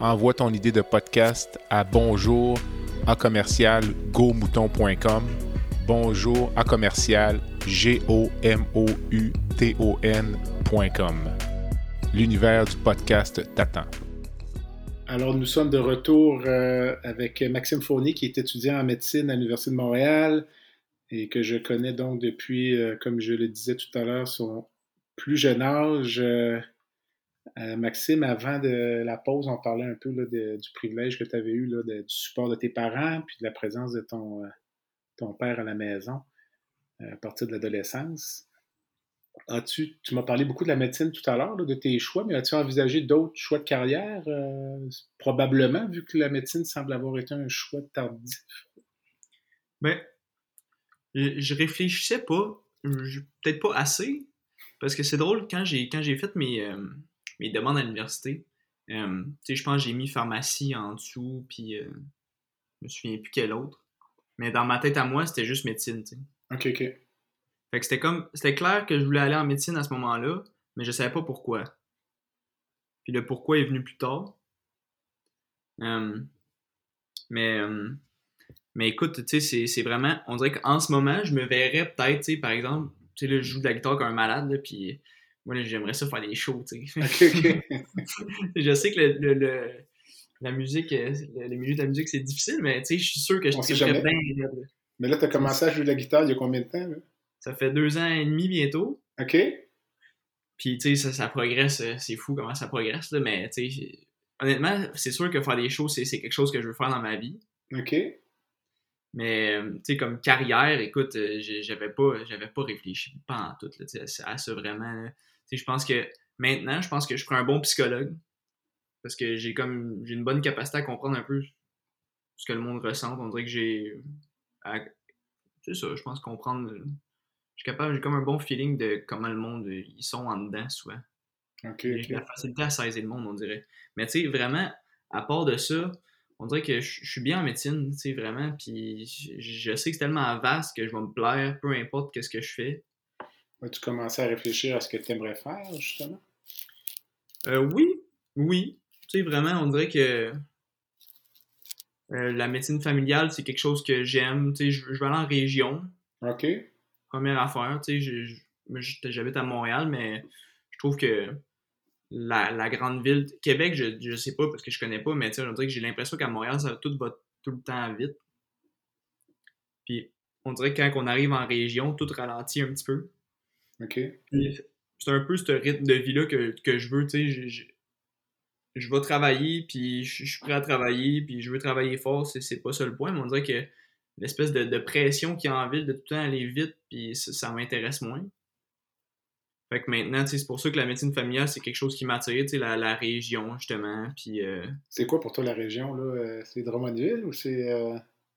envoie ton idée de podcast à bonjour à commercial gomouton.com. Bonjour à commercial g. L'univers du podcast t'attend. Alors, nous sommes de retour euh, avec Maxime Fournier, qui est étudiant en médecine à l'Université de Montréal et que je connais donc depuis, euh, comme je le disais tout à l'heure, son plus jeune âge. Euh, euh, Maxime, avant de la pause, on parlait un peu du privilège que tu avais eu du support de tes parents, puis de la présence de ton, euh, père à la maison euh, à partir de l'adolescence. As-tu, tu m'as parlé beaucoup de la médecine tout à l'heure, de tes choix, mais as-tu envisagé d'autres choix de carrière? probablement, vu que la médecine semble avoir été un choix tardif? Ben, je réfléchissais pas, peut-être pas assez, parce que c'est drôle, quand j'ai, quand j'ai fait mes, mes demandes à l'université. Euh, je pense que j'ai mis pharmacie en dessous, puis euh, je me souviens plus quel autre. Mais dans ma tête à moi, c'était juste médecine. OK, OK. Fait que c'était comme. C'était clair que je voulais aller en médecine à ce moment-là, mais je savais pas pourquoi. Puis le pourquoi est venu plus tard. Euh, mais. mais écoute, tu sais, c'est vraiment. On dirait qu'en ce moment, je me verrais peut-être, tu sais, par exemple, tu sais, là, je joue de la guitare comme un malade, puis moi, j'aimerais ça faire des shows, tu sais. je sais que le, le, la musique, euh, le, milieu de la musique, c'est difficile, mais tu sais, je suis sûr que je serais bien. Mais là, tu as commencé à jouer de la guitare il y a combien de temps? Là? Ça fait deux ans et demi bientôt. OK. Puis, tu sais, ça, ça, progresse, euh, c'est fou comment ça progresse, là, mais tu sais, honnêtement, c'est sûr que faire des shows, c'est quelque chose que je veux faire dans ma vie. OK. Mais, euh, tu sais, comme carrière, écoute, j'avais pas, pas réfléchi pas en tout, là, à ça vraiment je pense que maintenant, je pense que je prends un bon psychologue parce que j'ai comme j'ai une bonne capacité à comprendre un peu ce que le monde ressent. On dirait que j'ai c'est ça, je pense comprendre je suis capable, j'ai comme un bon feeling de comment le monde ils sont en dedans souvent. J'ai la facilité à saisir le monde, on dirait. Mais tu sais, vraiment, à part de ça, on dirait que je suis bien en médecine, tu sais, vraiment, puis je sais que c'est tellement vaste que je vais me plaire, peu importe qu'est-ce que je fais. As-tu commencé à réfléchir à ce que tu aimerais faire, justement? Euh, oui, oui. Tu sais, vraiment, on dirait que euh, la médecine familiale, c'est quelque chose que j'aime. Tu sais, je, veux aller en région. OK. Première affaire, tu sais, j'habite à Montréal, mais je trouve que la, grande ville, Québec, je, je sais pas parce que je connais pas, mais tu sais, on dirait que j'ai l'impression qu'à Montréal, ça tout va tout le temps vite. Puis, on dirait que quand on arrive en région, tout ralentit un petit peu. OK. C'est un peu ce rythme de vie-là que, je veux, tu sais. Je, je, vais travailler, puis je, suis prêt à travailler, puis je veux travailler fort, c'est pas ça le point, mais on dirait que l'espèce de, pression qu'il y a en ville de tout le temps aller vite, puis ça, m'intéresse moins. Fait que maintenant, c'est pour ça que la médecine familiale, c'est quelque chose qui m'attire, tu sais, la, la, région, justement, puis... Euh c'est quoi pour toi la région, là? Euh, c'est Drummondville ou c'est... Euh,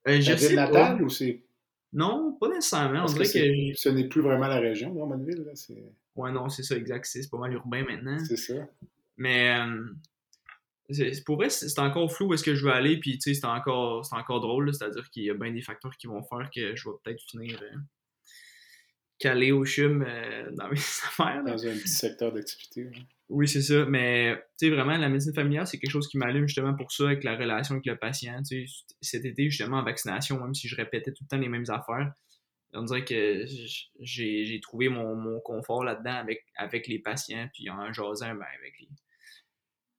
euh la ville natale ou c'est non, pas nécessairement. on dirait que, ce n'est plus vraiment la région, Drummondville. Là, ouais, non, c'est ça, exact. C'est pas mal urbain maintenant. C'est ça. Mais euh, pour vrai, c'est encore flou où est-ce que je veux aller, puis tu sais, c'est encore, encore drôle. C'est-à-dire qu'il y a bien des facteurs qui vont faire que je vais peut-être finir euh, calé au chum euh, dans mes affaires. Dans un petit secteur d'activité. Oui, c'est ça. Mais, tu sais, vraiment, la médecine familiale, c'est quelque chose qui m'allume justement pour ça, avec la relation avec le patient. Tu sais, cet été, justement, en vaccination, même si je répétais tout le temps les mêmes affaires, on dirait que j'ai trouvé mon, mon confort là-dedans avec, avec les patients, puis en jasant ben, avec les,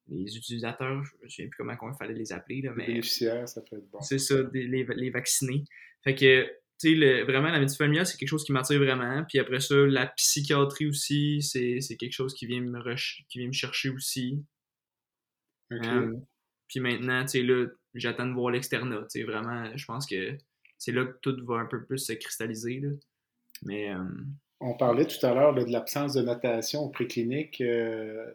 les utilisateurs, je ne sais plus comment il fallait les appeler. Là, mais, les bénéficiaires, ça peut être bon. C'est ça, les, les vaccinés. Fait que tu sais, vraiment, la médecine familiale, c'est quelque chose qui m'attire vraiment. Puis après ça, la psychiatrie aussi, c'est quelque chose qui vient, me qui vient me chercher aussi. Euh, puis maintenant, tu sais, là, j'attends de voir l'externat. Tu sais, vraiment, je pense que c'est là que tout va un peu plus se cristalliser. Là. Mais. Euh, On parlait tout à l'heure de l'absence de notation au préclinique. Euh,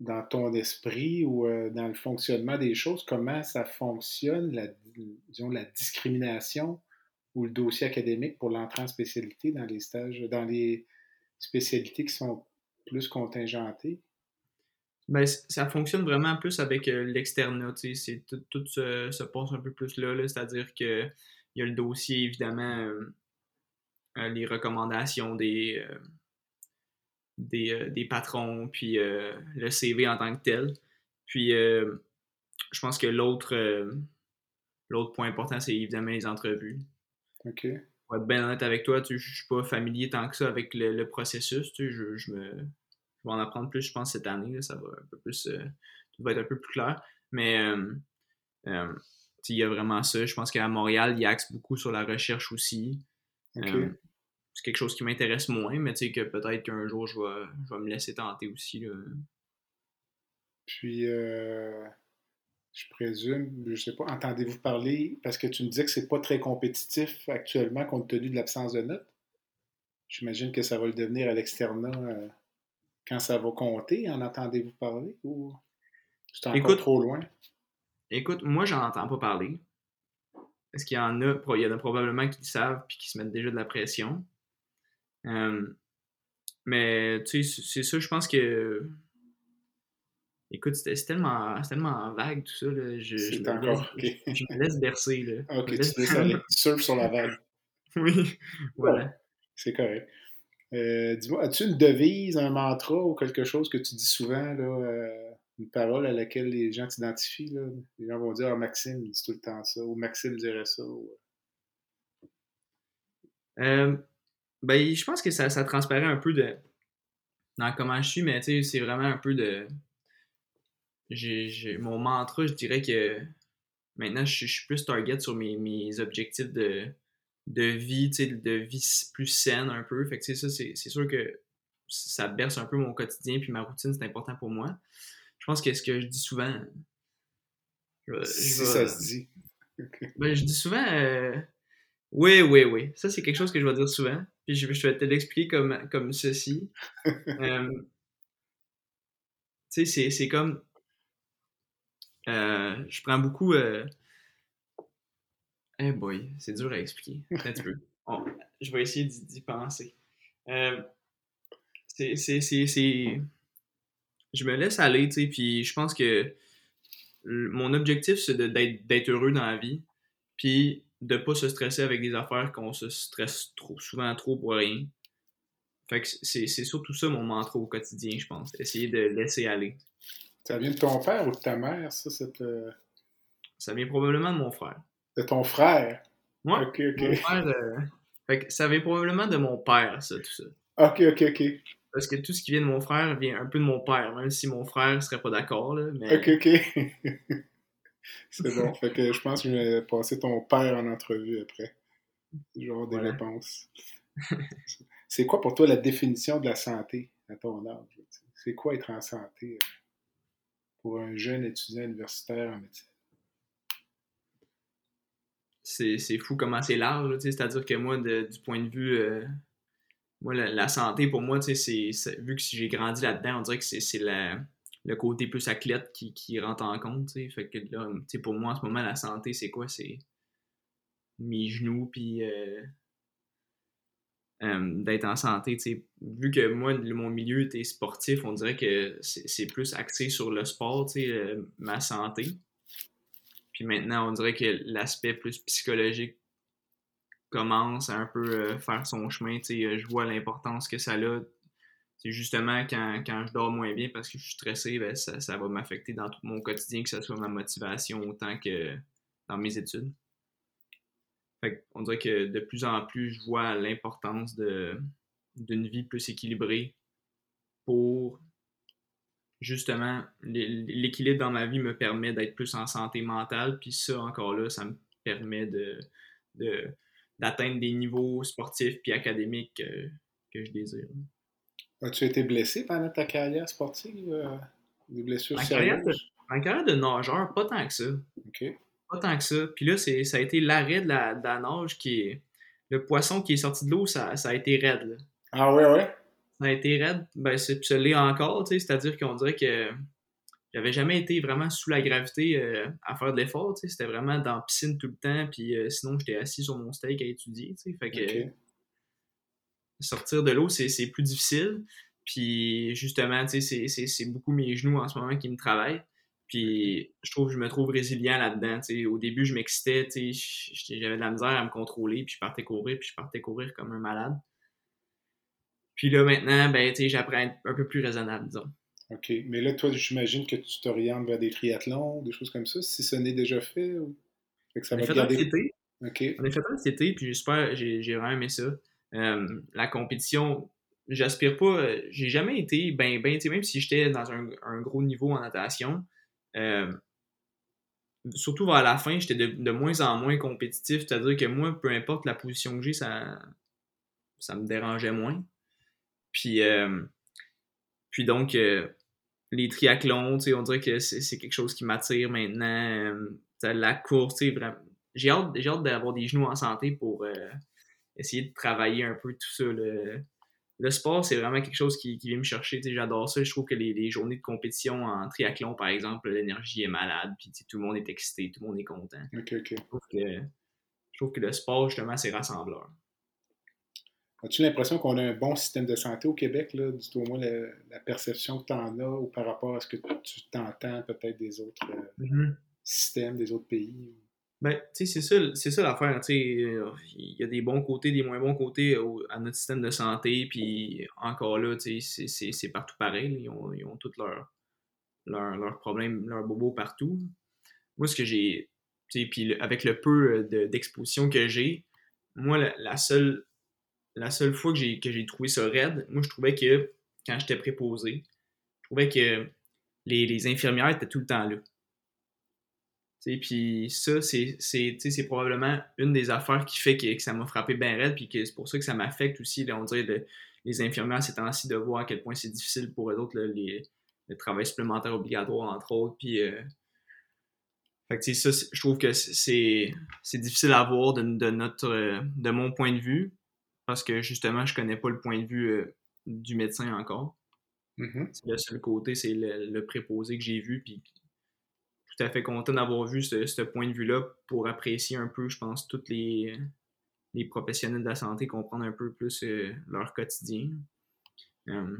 dans ton esprit ou dans le fonctionnement des choses, comment ça fonctionne, la, disons, la discrimination ou le dossier académique pour l'entrée en spécialité dans les stages, dans les spécialités qui sont plus contingentées? Ben, ça fonctionne vraiment plus avec euh, l'externat. C'est, tout, se, passe un peu plus là, c'est-à-dire qu'il y a le dossier, évidemment, euh, euh, les recommandations des, des, patrons, puis le CV en tant que tel. Puis je pense que l'autre, l'autre point important, c'est évidemment les entrevues. OK. Pour être bien honnête avec toi, je ne suis pas familier tant que ça avec le, processus. je, je me je vais en apprendre plus, je pense, cette année. ça va un peu plus. Euh, tout va être un peu plus clair. Mais euh, euh, il y a vraiment ça. Je pense qu'à Montréal, il axe beaucoup sur la recherche aussi. C'est quelque chose qui m'intéresse moins, mais tu sais que peut-être qu'un jour je vais, je vais me laisser tenter aussi. Puis je présume, je sais pas, entendez-vous parler, parce que tu me disais que c'est pas très compétitif actuellement compte tenu de l'absence de notes. J'imagine que ça va le devenir à l'externat quand ça va compter? En entendez-vous parler ou c'est encore écoute, trop loin? Écoute, moi, j'en entends pas parler. Est-ce qu'il y en a, il y en a probablement qui le savent puis qui se mettent déjà de la pression. Mais tu sais, c'est ça, je pense que. Écoute, c'est tellement, tellement vague tout ça. Là. Je, je, me encore, laisse, je, me laisse bercer. Là. Ok, tu laisses aller. surfes sur la vague. oui, voilà. c'est correct. Euh, dis-moi, as-tu une devise, un mantra ou quelque chose que tu dis souvent, là, euh, une parole à laquelle les gens t'identifient? Les gens vont dire ah, Maxime dit tout le temps ça, ou Maxime dirait ça. Euh, ben, je pense que ça, ça transparaît un peu de dans comment je suis, mais c'est vraiment un peu de. J'ai, mon mantra, je dirais que maintenant, je, suis plus target sur mes, mes objectifs de de vie, de vie plus saine un peu. Fait que ça, c'est sûr que ça berce un peu mon quotidien, puis ma routine, c'est important pour moi. Je pense que ce que je dis souvent. si ça se dit. Ben, je dis souvent. Euh, oui, oui, oui. Ça, c'est quelque chose que je vais dire souvent. Je, je vais te l'expliquer comme, comme ceci. euh, tu sais, c'est comme. Euh, je prends beaucoup. Euh, eh boy, c'est dur à expliquer. Un petit peu. je vais essayer d'y penser. Euh, c'est, Je me laisse aller, tu sais, puis je pense que mon objectif, c'est d'être heureux dans la vie, puis de pas se stresser avec des affaires qu'on se stresse trop, souvent trop pour rien. Fait que c'est, surtout ça mon mantra au quotidien, je pense. Essayer de laisser aller. Ça vient de ton père ou de ta mère, ça, cette... Ça vient probablement de mon frère. De ton frère? Moi? Ok, ok. Mon frère, euh, Fait que ça vient probablement de mon père, ça, tout ça. Ok, ok, ok. Parce que tout ce qui vient de mon frère vient un peu de mon père, même si mon frère serait pas d'accord, là. Mais... Ok, ok. C'est bon. fait que je pense que je vais passer ton père en entrevue après. Genre des réponses. C'est quoi pour toi la définition de la santé à ton âge? C'est quoi être en santé euh, pour un jeune étudiant universitaire en médecine? c'est fou comment c'est large. C'est-à-dire que moi, du point de vue. Euh, moi, la, santé, pour moi, c'est vu que si j'ai grandi là-dedans, on dirait que c'est le côté plus athlète qui, qui rentre en compte. Fait que là, pour moi, en ce moment, la santé, c'est quoi? C'est mes genoux, puis euh, euh, d'être en santé. Vu que moi, mon milieu était sportif, on dirait que c'est plus axé sur le sport, ma santé. Puis maintenant, on dirait que l'aspect plus psychologique commence à un peu euh, faire son chemin. Euh, je vois l'importance que ça a. C'est justement quand, je dors moins bien parce que je suis stressé, ben, ça, va m'affecter dans tout mon quotidien, que ce soit ma motivation autant que dans mes études. on dirait que de plus en plus, je vois l'importance d'une vie plus équilibrée pour justement, l'équilibre dans ma vie me permet d'être plus en santé mentale. Puis ça, encore là, ça me permet de, d'atteindre des niveaux sportifs puis académiques que, que je désire. As-tu été blessé pendant ta carrière sportive? Euh, des blessures en sérieuses? Carrière de, en carrière de nageur, pas tant que ça. OK. Pas tant que ça. Puis là, ça a été l'arrêt de la, de la nage qui est. Le poisson qui est sorti de l'eau, ça, ça, a été raide. Là. Ah ouais, ouais? Ça a été raide. Ben, c'est, ça l'est encore, tu sais. C'est-à-dire qu'on dirait que j'avais jamais été vraiment sous la gravité euh, à faire de l'effort, tu sais. C'était vraiment dans la piscine tout le temps, puis euh, sinon, j'étais assis sur mon steak à étudier, tu sais. Fait que OK. Sortir de l'eau, c'est, plus difficile. Puis justement, tu sais, c'est, beaucoup mes genoux en ce moment qui me travaillent. Puis je trouve que je me trouve résilient là-dedans. Au début, je m'excitais, j'avais de la misère à me contrôler, puis je partais courir, puis je partais courir comme un malade. Puis là, maintenant, ben, j'apprends à être un peu plus raisonnable, disons. OK. Mais là, toi, j'imagine que tu t'orientes vers des triathlons, des choses comme ça, si ce n'est déjà fait. Ou... Fait que ça On va fait un garder. été, OK. On a fait un cet été, puis j'espère, j'ai j'ai vraiment aimé ça. Euh, la compétition, j'aspire pas, euh, j'ai jamais été ben ben, même si j'étais dans un, un gros niveau en natation, euh, surtout vers la fin, j'étais de, de moins en moins compétitif, c'est-à-dire que moi, peu importe la position que j'ai, ça, ça me dérangeait moins. Puis, puis donc, les triathlons, on dirait que c'est quelque chose qui m'attire maintenant. La course, vraiment. J'ai hâte, hâte d'avoir des genoux en santé pour essayer de travailler un peu tout ça. Le, le sport, c'est vraiment quelque chose qui, qui vient me chercher. J'adore ça. Je trouve que les, les journées de compétition en triathlon, par exemple, l'énergie est malade, puis tout le monde est excité, tout le monde est content. Je trouve que, je trouve que le sport, justement, c'est rassembleur. As-tu l'impression qu'on a un bon système de santé au Québec, là, du tout au moins la, la perception que tu en as ou par rapport à ce que tu t'entends peut-être des autres euh, systèmes, des autres pays? Ben, tu sais, c'est ça, l'affaire, il y a des bons côtés, des moins bons côtés à notre système de santé, puis encore là, c'est- partout pareil, ils ont, ils ont tous leurs problèmes, leurs bobos partout. Moi, ce que j'ai, puis avec le peu euh, de- d'exposition que j'ai, moi, la, seule, la seule fois que j'ai trouvé ça raide, moi, je trouvais que, quand j'étais préposé, je trouvais que les infirmières étaient tout le temps là. Puis ça, c'est probablement une des affaires qui fait que, que ça m'a frappé bien raide, puis que c'est pour ça que ça m'affecte aussi, là, on dirait, le- les infirmières ces temps-ci, de voir à quel point c'est difficile pour eux autres, là, les, le travail supplémentaire obligatoire, entre autres. Puis, euh, fait que, ça, je trouve que c'est difficile à voir de, de notre, euh, de mon point de vue, parce que justement, je connais pas le point de vue euh, du médecin encore. Mhm. C'est le seul côté, c'est le, le préposé que j'ai vu, puis tout à fait content d'avoir vu ce, ce point de vue-là pour apprécier un peu, je pense, tous les, les professionnels de la santé, comprendre un peu plus euh, leur quotidien. Euh,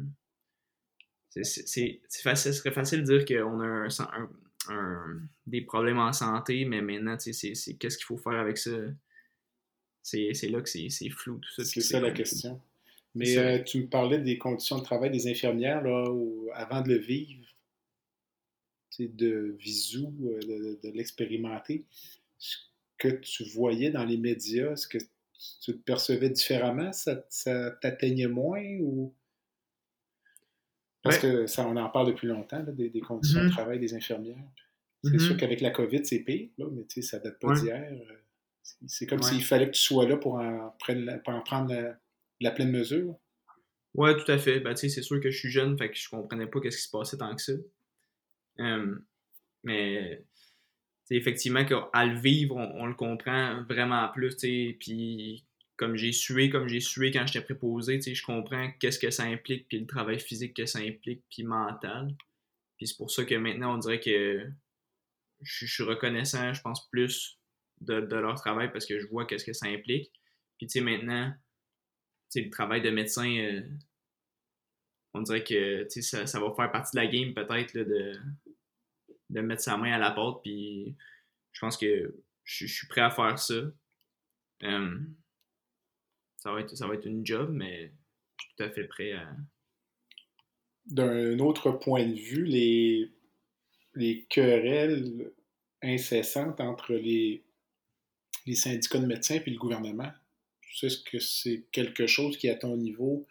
c'est- facile, ce serait facile de dire qu'on a un, un- un- des problèmes en santé, mais maintenant, c'est qu'est-ce qu'il faut faire avec ça? C'est là que c'est flou, tout ça. C'est ça la question. Mais euh, tu me parlais des conditions de travail des infirmières là, où- avant de le vivre, de visu, euh, de, de l'expérimenter. Ce que tu voyais dans les médias, est-ce que tu te percevais différemment? Ça, ça t'atteignait moins ou? Parce Ouais. que ça, on en parle depuis longtemps, là, des, des conditions de travail des infirmières. C'est Mhm. sûr qu'avec la COVID, c'est pire, là, mais tu sais, ça date pas Ouais. d'hier. Euh, c'est- comme Ouais. s'il fallait que tu sois là pour en prendre la, pour en prendre la, la pleine mesure. Ouais, tout à fait. Ben, tu sais, c'est sûr que je suis jeune, fait que je comprenais pas qu'est-ce qui se passait tant que ça. Euh, mais c'est effectivement qu'à le vivre, on, le comprend vraiment plus, tu sais. Puis comme j'ai sué, comme j'ai sué quand j'étais préposé, je comprends qu'est-ce que ça implique, puis le travail physique que ça implique, puis mental. Puis c'est pour ça que maintenant, on dirait que je, suis reconnaissant, je pense, plus de, leur travail parce que je vois qu'est-ce que ça implique. Puis tu maintenant, le travail de médecin, euh, on dirait que ça, ça va faire partie de la game peut-être de, de mettre sa main à la porte. Puis je pense que je, suis prêt à faire ça. Euh, ça, va être, ça va être une job, mais je suis tout à fait prêt à. D'un autre point de vue, les, les querelles incessantes entre les, les syndicats de médecins et le gouvernement, est-ce que c'est quelque chose qui, à ton niveau,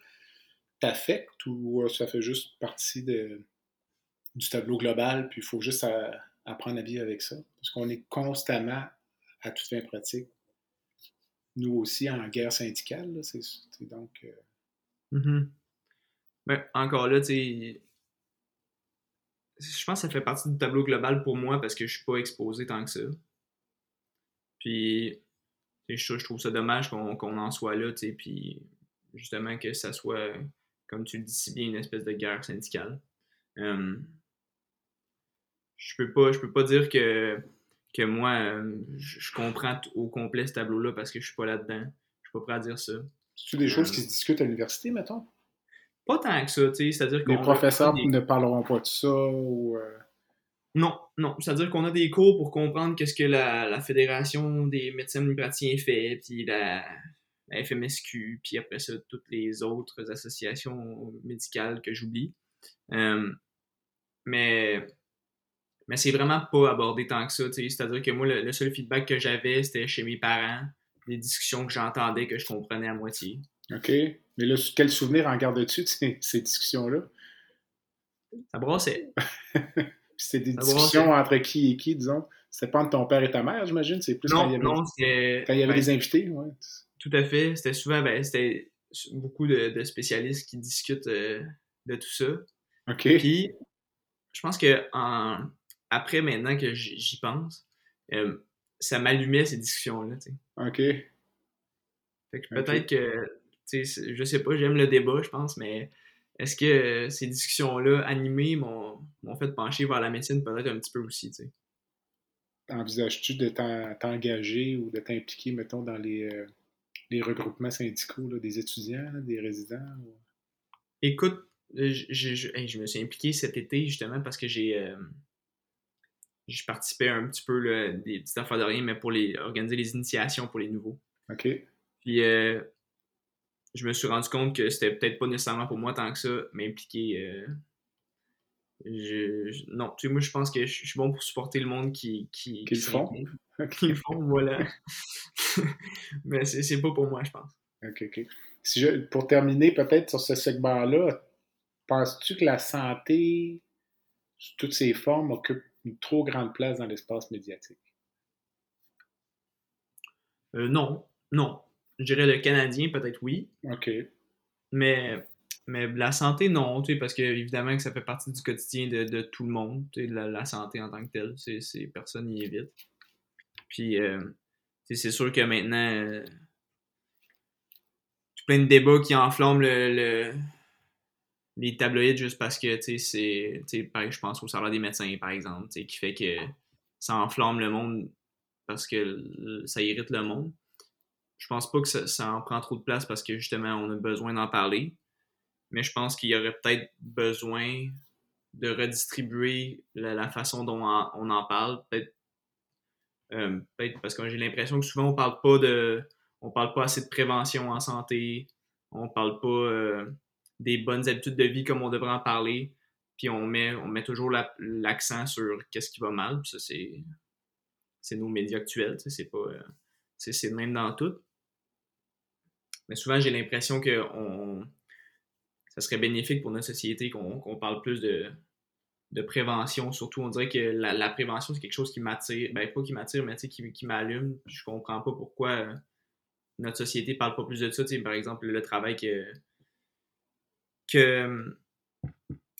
t'affecte ou ça fait juste partie de, du tableau global, puis il faut juste à- apprendre à vivre avec ça? Parce qu'on est constamment à toute fin pratique nous aussi en guerre syndicale. Là, c'est, donc. euh, Mhm. Ben, encore là, tu je pense que ça fait partie du tableau global pour moi parce que je suis pas exposé tant que ça. Puis, je, trouve ça dommage qu'on qu'on en soit là, tu sais, puis justement que ça soit, comme tu le dis si bien, une espèce de guerre syndicale. Euh, je peux pas, je peux pas dire que, que moi, euh, je, comprends au complet ce tableau-là parce que je suis pas là-dedans. Je suis pas prêt à dire ça. C'est-tu des choses qui se discutent à l'université, mettons? Pas tant que ça, tu sais, c'est-à-dire Les professeurs des- ne parleront pas de ça ou. euh, Non, non. C'est-à-dire qu'on a des cours pour comprendre qu'est-ce que la, la Fédération des médecins homéopathiens fait, puis la, la FMSQ, puis après ça, toutes les autres associations médicales que j'oublie. Euh, mais mais c'est vraiment pas abordé tant que ça. tu sais. C'est-à-dire que moi, le, le seul feedback que j'avais, c'était chez mes parents, des discussions que j'entendais, que je comprenais à moitié. OK. Mais là, quel souvenir en gardes-tu de ces, ces discussions-là? Ça brassait. C'était des discussions entre qui et qui, disons? C'était pas entre ton père et ta mère, j'imagine? C'est plus quand il y Non, avait, non, quand il y avait ben, des invités. Ouais. Tout à fait. C'était souvent, ben, c'était beaucoup de, de spécialistes qui discutent euh, de tout ça. OK. Puis, je pense que en, après, maintenant que j'y pense, euh, ça m'allumait ces discussions-là. tu sais. OK. Fait que peut-être que, tu sais, c'est- je sais pas, j'aime le débat, je pense, mais est-ce que euh, ces discussions-là animées m'ont fait pencher vers la médecine peut-être un petit peu aussi, tu sais? Envisages-tu de t'en- t'engager ou de t'impliquer, mettons, dans les, euh, les regroupements syndicaux là, des étudiants, là, des résidents? ou- Écoute, euh, je, je, je- je me suis impliqué cet été justement parce que j'ai euh, j'ai participé un petit peu là, des petites affaires de rien, mais pour les organiser les initiations pour les nouveaux. OK. Puis euh, je me suis rendu compte que c'était peut-être pas nécessairement pour moi tant que ça, m'impliquer. euh, je, je- non, tu sais, moi je pense que je, je suis bon pour supporter le monde qui, qui, Qui le font. qui le font, voilà. mais c'est c'est pas pour moi, je pense. OK, OK. Si je- pour terminer, peut-être sur ce segment-là, penses-tu que la santé, sous toutes ses formes, occupe une trop grande place dans l'espace médiatique? Euh, non, non. Je dirais le Canadien, peut-être oui. OK. Mais, mais la santé, non, tu sais, parce que évidemment que ça fait partie du quotidien de, de tout le monde, tu sais, la, la santé en tant que telle, personne n'y évite. Puis, euh, tu sais, c'est sûr que maintenant, euh, plein de débats qui enflamment le, le- les tabloïds juste parce que, tu sais, c'est, je pense au salaire des médecins, par exemple, qui fait que ça enflamme le monde parce que ça irrite le monde je pense pas que ça, ça en prend trop de place parce que justement on a besoin d'en parler. Mais je pense qu'il y aurait peut-être besoin de redistribuer la, la façon dont on, on en parle. Peut-être euh, peut-être parce que j'ai l'impression que souvent on parle pas de. On parle pas assez de prévention en santé. On parle pas euh, des bonnes habitudes de vie comme on devrait en parler. Puis on met, on met toujours la- l'accent sur qu'est-ce qui va mal. Puis ça, c'est. Nos médias actuels, c'est pas. euh, c'est même dans tout. Mais souvent, j'ai l'impression que on, ça serait bénéfique pour notre société qu'on parle plus de, de prévention. Surtout, on dirait que la, prévention, c'est quelque chose qui m'attire. Ben, pas qui m'attire, mais qui, qui m'allume. Je comprends pas pourquoi euh, notre société parle pas plus de ça. Tu sais, par exemple, le travail que. Que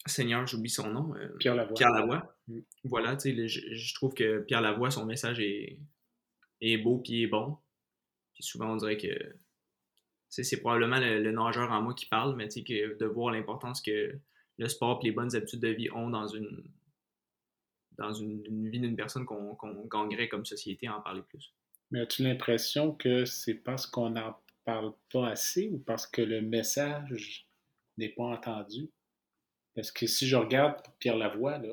Seigneur, j'oublie son nom. euh, Pierre Lavoie. Pierre Lavoie. Mm. Voilà, tu sais, je, je trouve que Pierre Lavoie, son message est, est beau puis est bon. Puis souvent, on dirait que c'est probablement le, le nageur en moi qui parle, mais tu sais, que de voir l'importance que le sport et les bonnes habitudes de vie ont dans une dans une, une vie d'une personne qu'on gagnerait comme société à en parler plus. Mais as-tu l'impression que c'est parce qu'on n'en parle pas assez ou parce que le message n'est pas entendu? Parce que si je regarde Pierre Lavoie, là,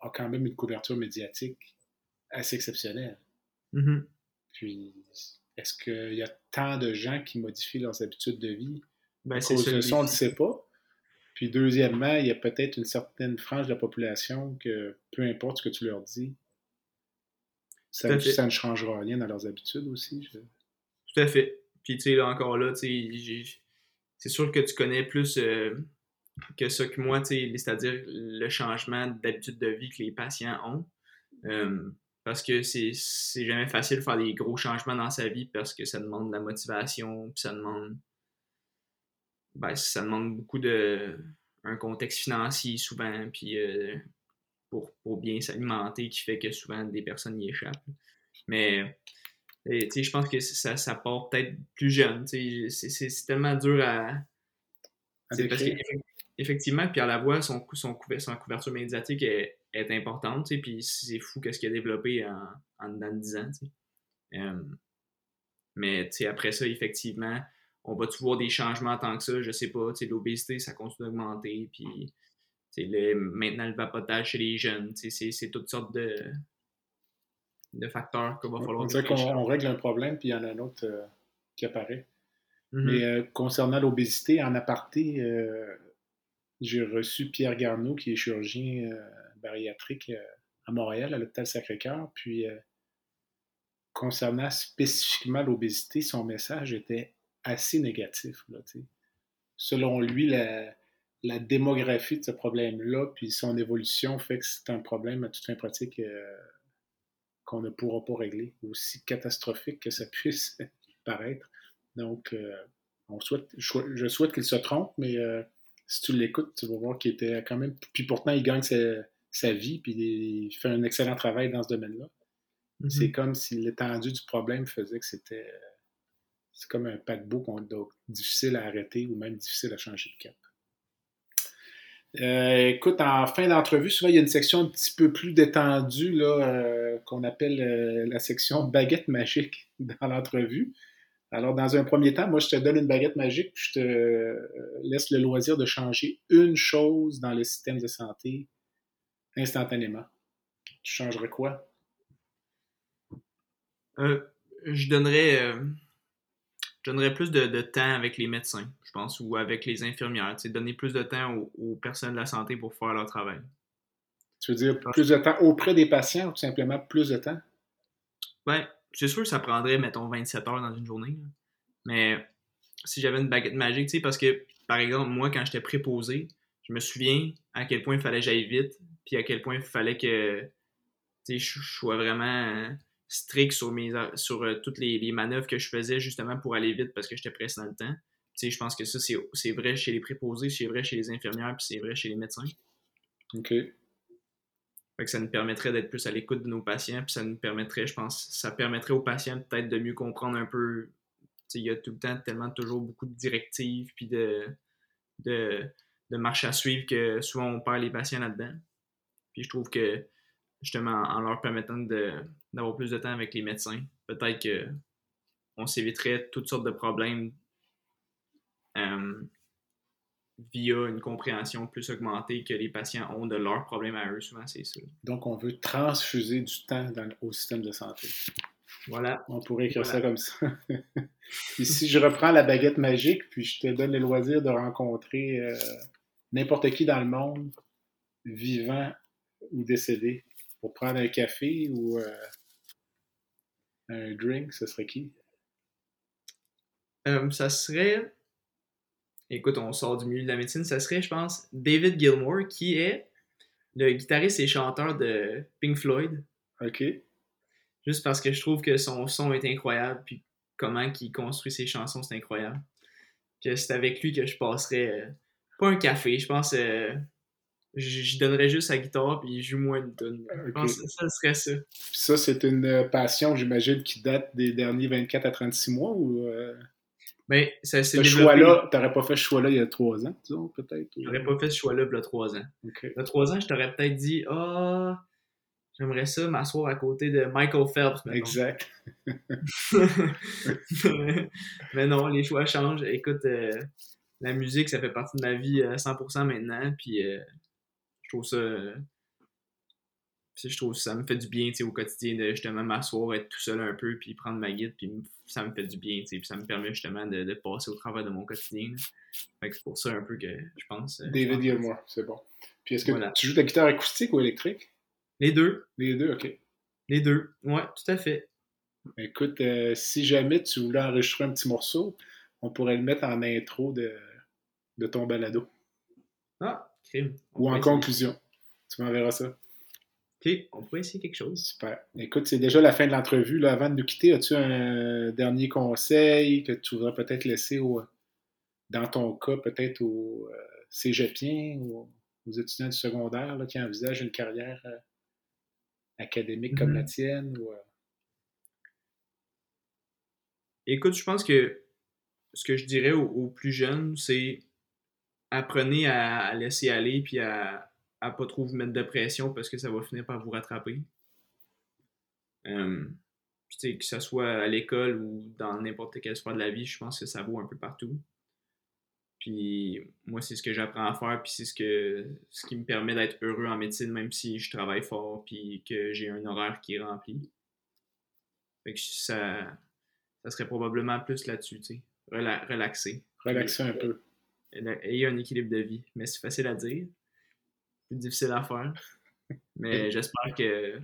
a quand même une couverture médiatique assez exceptionnelle. Mhm. Puis, est-ce qu'il y a tant de gens qui modifient leurs habitudes de vie? Ben, à c'est cause ça, de le ça, on ne sait pas. Puis deuxièmement, il y a peut-être une certaine frange de la population que peu importe ce que tu leur dis, ça, ne- fait. ça ne changera rien dans leurs habitudes aussi. je- Tout à fait. Puis, tu sais, là, encore là, tu sais, c'est sûr que tu connais plus euh, que ça que moi, c'est-à-dire le changement d'habitude de vie que les patients ont. Euh, parce que c'est jamais facile de faire des gros changements dans sa vie parce que ça demande de la motivation, puis ça demande. Ben, ça demande beaucoup de. un contexte financier souvent, puis euh, pour, pour, bien s'alimenter, qui fait que souvent des personnes y échappent. Mais. Je pense que ça, ça part peut-être plus jeune. C'est tellement dur à. parce qu'effectivement, Pierre Lavoie, son, son, son couverture médiatique est, est importante, puis c'est fou qu'est-ce qu'il a développé en, en dedans de 10 ans, euh, mais après ça, effectivement, on va-tu voir des changements tant que ça? Je sais pas. L'obésité, ça continue d'augmenter. Puis le, maintenant, le vapotage chez les jeunes, c'est toutes sortes de, de facteurs qu'il va falloir. On dirait qu'on règle un problème, puis il y en a un autre euh, qui apparaît. Mm-hmm. Mais euh, concernant l'obésité, en aparté, j'ai reçu Pierre Garneau, qui est chirurgien bariatrique euh, à Montréal, à l'hôpital Sacré-Cœur. Puis, euh, concernant spécifiquement l'obésité, son message était assez négatif. Selon lui, la, démographie de ce problème-là, puis son évolution fait que c'est un problème à toute fin pratique euh, qu'on ne pourra pas régler, aussi catastrophique que ça puisse paraître. Donc, on souhaite, je souhaite qu'il se trompe, mais si tu l'écoutes, tu vas voir qu'il était quand même. Puis pourtant, il gagne sa vie, puis il fait un excellent travail dans ce domaine-là. Mm-hmm. C'est comme si l'étendue du problème faisait que c'était. C'est comme un paquebot qu'on difficile à arrêter ou même difficile à changer de cap. Euh, écoute, en fin d'entrevue, souvent il y a une section un petit peu plus détendue là, euh, qu'on appelle euh, la section baguette magique dans l'entrevue. Alors, dans un premier temps, moi, je te donne une baguette magique, puis je te laisse le loisir de changer une chose dans le système de santé instantanément, tu changerais quoi? Euh, je donnerais euh, je donnerais plus de, temps avec les médecins, je pense, ou avec les infirmières. Donner plus de temps aux, personnes de la santé pour faire leur travail. Tu veux dire plus de temps auprès des patients ou tout simplement plus de temps? Ben, c'est sûr que ça prendrait, mettons, 27 heures dans une journée. Mais si j'avais une baguette magique, tu sais, parce que, par exemple, moi, quand j'étais préposé, je me souviens à quel point il fallait que j'aille vite, puis à quel point il fallait que je, sois vraiment strict sur, mes, sur euh, toutes les, manœuvres que je faisais justement pour aller vite parce que j'étais pressé dans le temps. je pense que ça, c'est vrai chez les préposés, c'est vrai chez les infirmières, puis c'est vrai chez les médecins. OK. Fait que ça nous permettrait d'être plus à l'écoute de nos patients, puis ça nous permettrait, je pense, ça permettrait aux patients peut-être de mieux comprendre un peu. Il y a tout le temps tellement toujours beaucoup de directives, puis de, de, de marches à suivre que souvent on perd les patients là-dedans. Puis je trouve que justement en leur permettant d'avoir plus de temps avec les médecins, peut-être qu'on s'éviterait toutes sortes de problèmes euh, via une compréhension plus augmentée que les patients ont de leurs problèmes à eux, souvent c'est ça. Donc on veut transfuser du temps au système de santé. Voilà. On pourrait écrire ça comme ça. puis si je reprends la baguette magique, puis je te donne le loisir de rencontrer euh, n'importe qui dans le monde, vivant ou décédé, pour prendre un café ou euh, un drink, ce serait qui? Euh, ça serait, écoute, on sort du milieu de la médecine, ça serait, je pense, David Gilmour, qui est le guitariste et chanteur de Pink Floyd. OK. Juste parce que je trouve que son son est incroyable, puis comment il construit ses chansons, c'est incroyable. Que c'est avec lui que je passerais, euh, pas un café, je pense, je donnerais juste sa guitare puis il joue moins une tonne. Je pense que ça serait ça. Puis ça, c'est une euh, passion, j'imagine, qui date des derniers 24 à 36 mois ou. Euh... Ben, ça Ce choix-là, t'aurais pas fait ce choix-là il y a trois ans, disons, peut-être? J'aurais pas fait ce choix-là il y a trois ans. Il y a trois ans, je t'aurais peut-être dit Ah, j'aimerais ça m'asseoir à côté de Michael Phelps. Exact. mais non, les choix changent. Écoute, euh, la musique, ça fait partie de ma vie à 100% maintenant. Puis euh, je trouve ça. Je trouve ça me fait du bien au quotidien de justement m'asseoir, être tout seul un peu, puis prendre ma guide, puis ça me fait du bien, puis ça me permet justement de, passer au travail de mon quotidien. c'est pour ça un peu que je pense. Euh, David Gilmour, c'est bon. Puis est-ce que tu joues de la guitare acoustique ou électrique? Les deux. Les deux, ok. Les deux, ouais, tout à fait. Écoute, euh, si jamais tu voulais enregistrer un petit morceau, on pourrait le mettre en intro de, de ton balado. Ah, ou en conclusion. Tu m'enverras ça. OK, on pourrait essayer quelque chose. Super. Écoute, c'est déjà la fin de l'entrevue. Avant de nous quitter, as-tu un dernier conseil que tu voudrais peut-être laisser au, dans ton cas, peut-être aux euh, cégepiens ou aux étudiants du secondaire là, qui envisagent une carrière euh, académique comme la Mhm. tienne? Ou, euh, Écoute, je pense que ce que je dirais aux, aux plus jeunes, c'est apprenez à, laisser aller puis à, à pas trop vous mettre de pression parce que ça va finir par vous rattraper. Euh, que ce soit à l'école ou dans n'importe quel sport de la vie, je pense que ça vaut un peu partout. Puis moi, c'est ce que j'apprends à faire, puis c'est ce ce qui me permet d'être heureux en médecine, même si je travaille fort, puis que j'ai un horaire qui est rempli. Fait que ça, ça serait probablement plus là-dessus, tu sais. Rela- relaxer. relaxer un peu. Ayez un équilibre de vie. Mais c'est facile à dire. Plus difficile à faire. Mais j'espère que.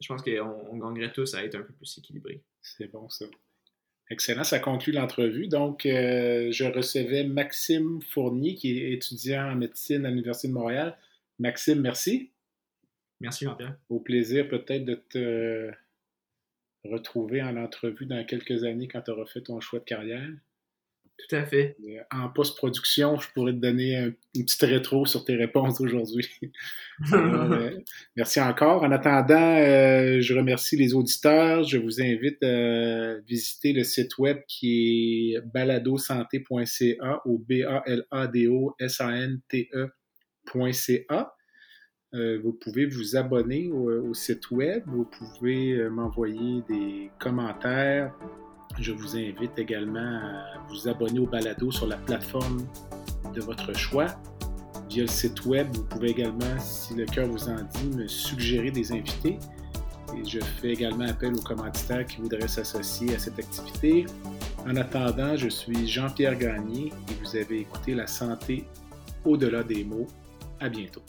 Je pense qu'on on gagnerait tous à être un peu plus équilibrés. C'est bon, ça. Excellent, ça conclut l'entrevue. Donc, euh, je recevais Maxime Fournier, qui est étudiant en médecine à l'Université de Montréal. Maxime, merci. Merci Jean-Pierre. Au plaisir peut-être de te retrouver en entrevue dans quelques années quand tu auras fait ton choix de carrière. Tout à fait. Euh, En post-production, je pourrais te donner un, une petite rétro sur tes réponses d'aujourd'hui. Alors, euh, merci encore. En attendant, euh, je remercie les auditeurs. Je vous invite à visiter le site web qui est baladosanté.ca ou B-A-L-A-D-O-S-A-N-T-E.ca. Euh, vous pouvez vous abonner au, au site web. Vous pouvez m'envoyer des commentaires. Je vous invite également à vous abonner au balado sur la plateforme de votre choix via le site web. Vous pouvez également, si le cœur vous en dit, me suggérer des invités. Et je fais également appel aux commanditaires qui voudraient s'associer à cette activité. En attendant, je suis Jean-Pierre Gagné et vous avez écouté La santé au-delà des mots. À bientôt.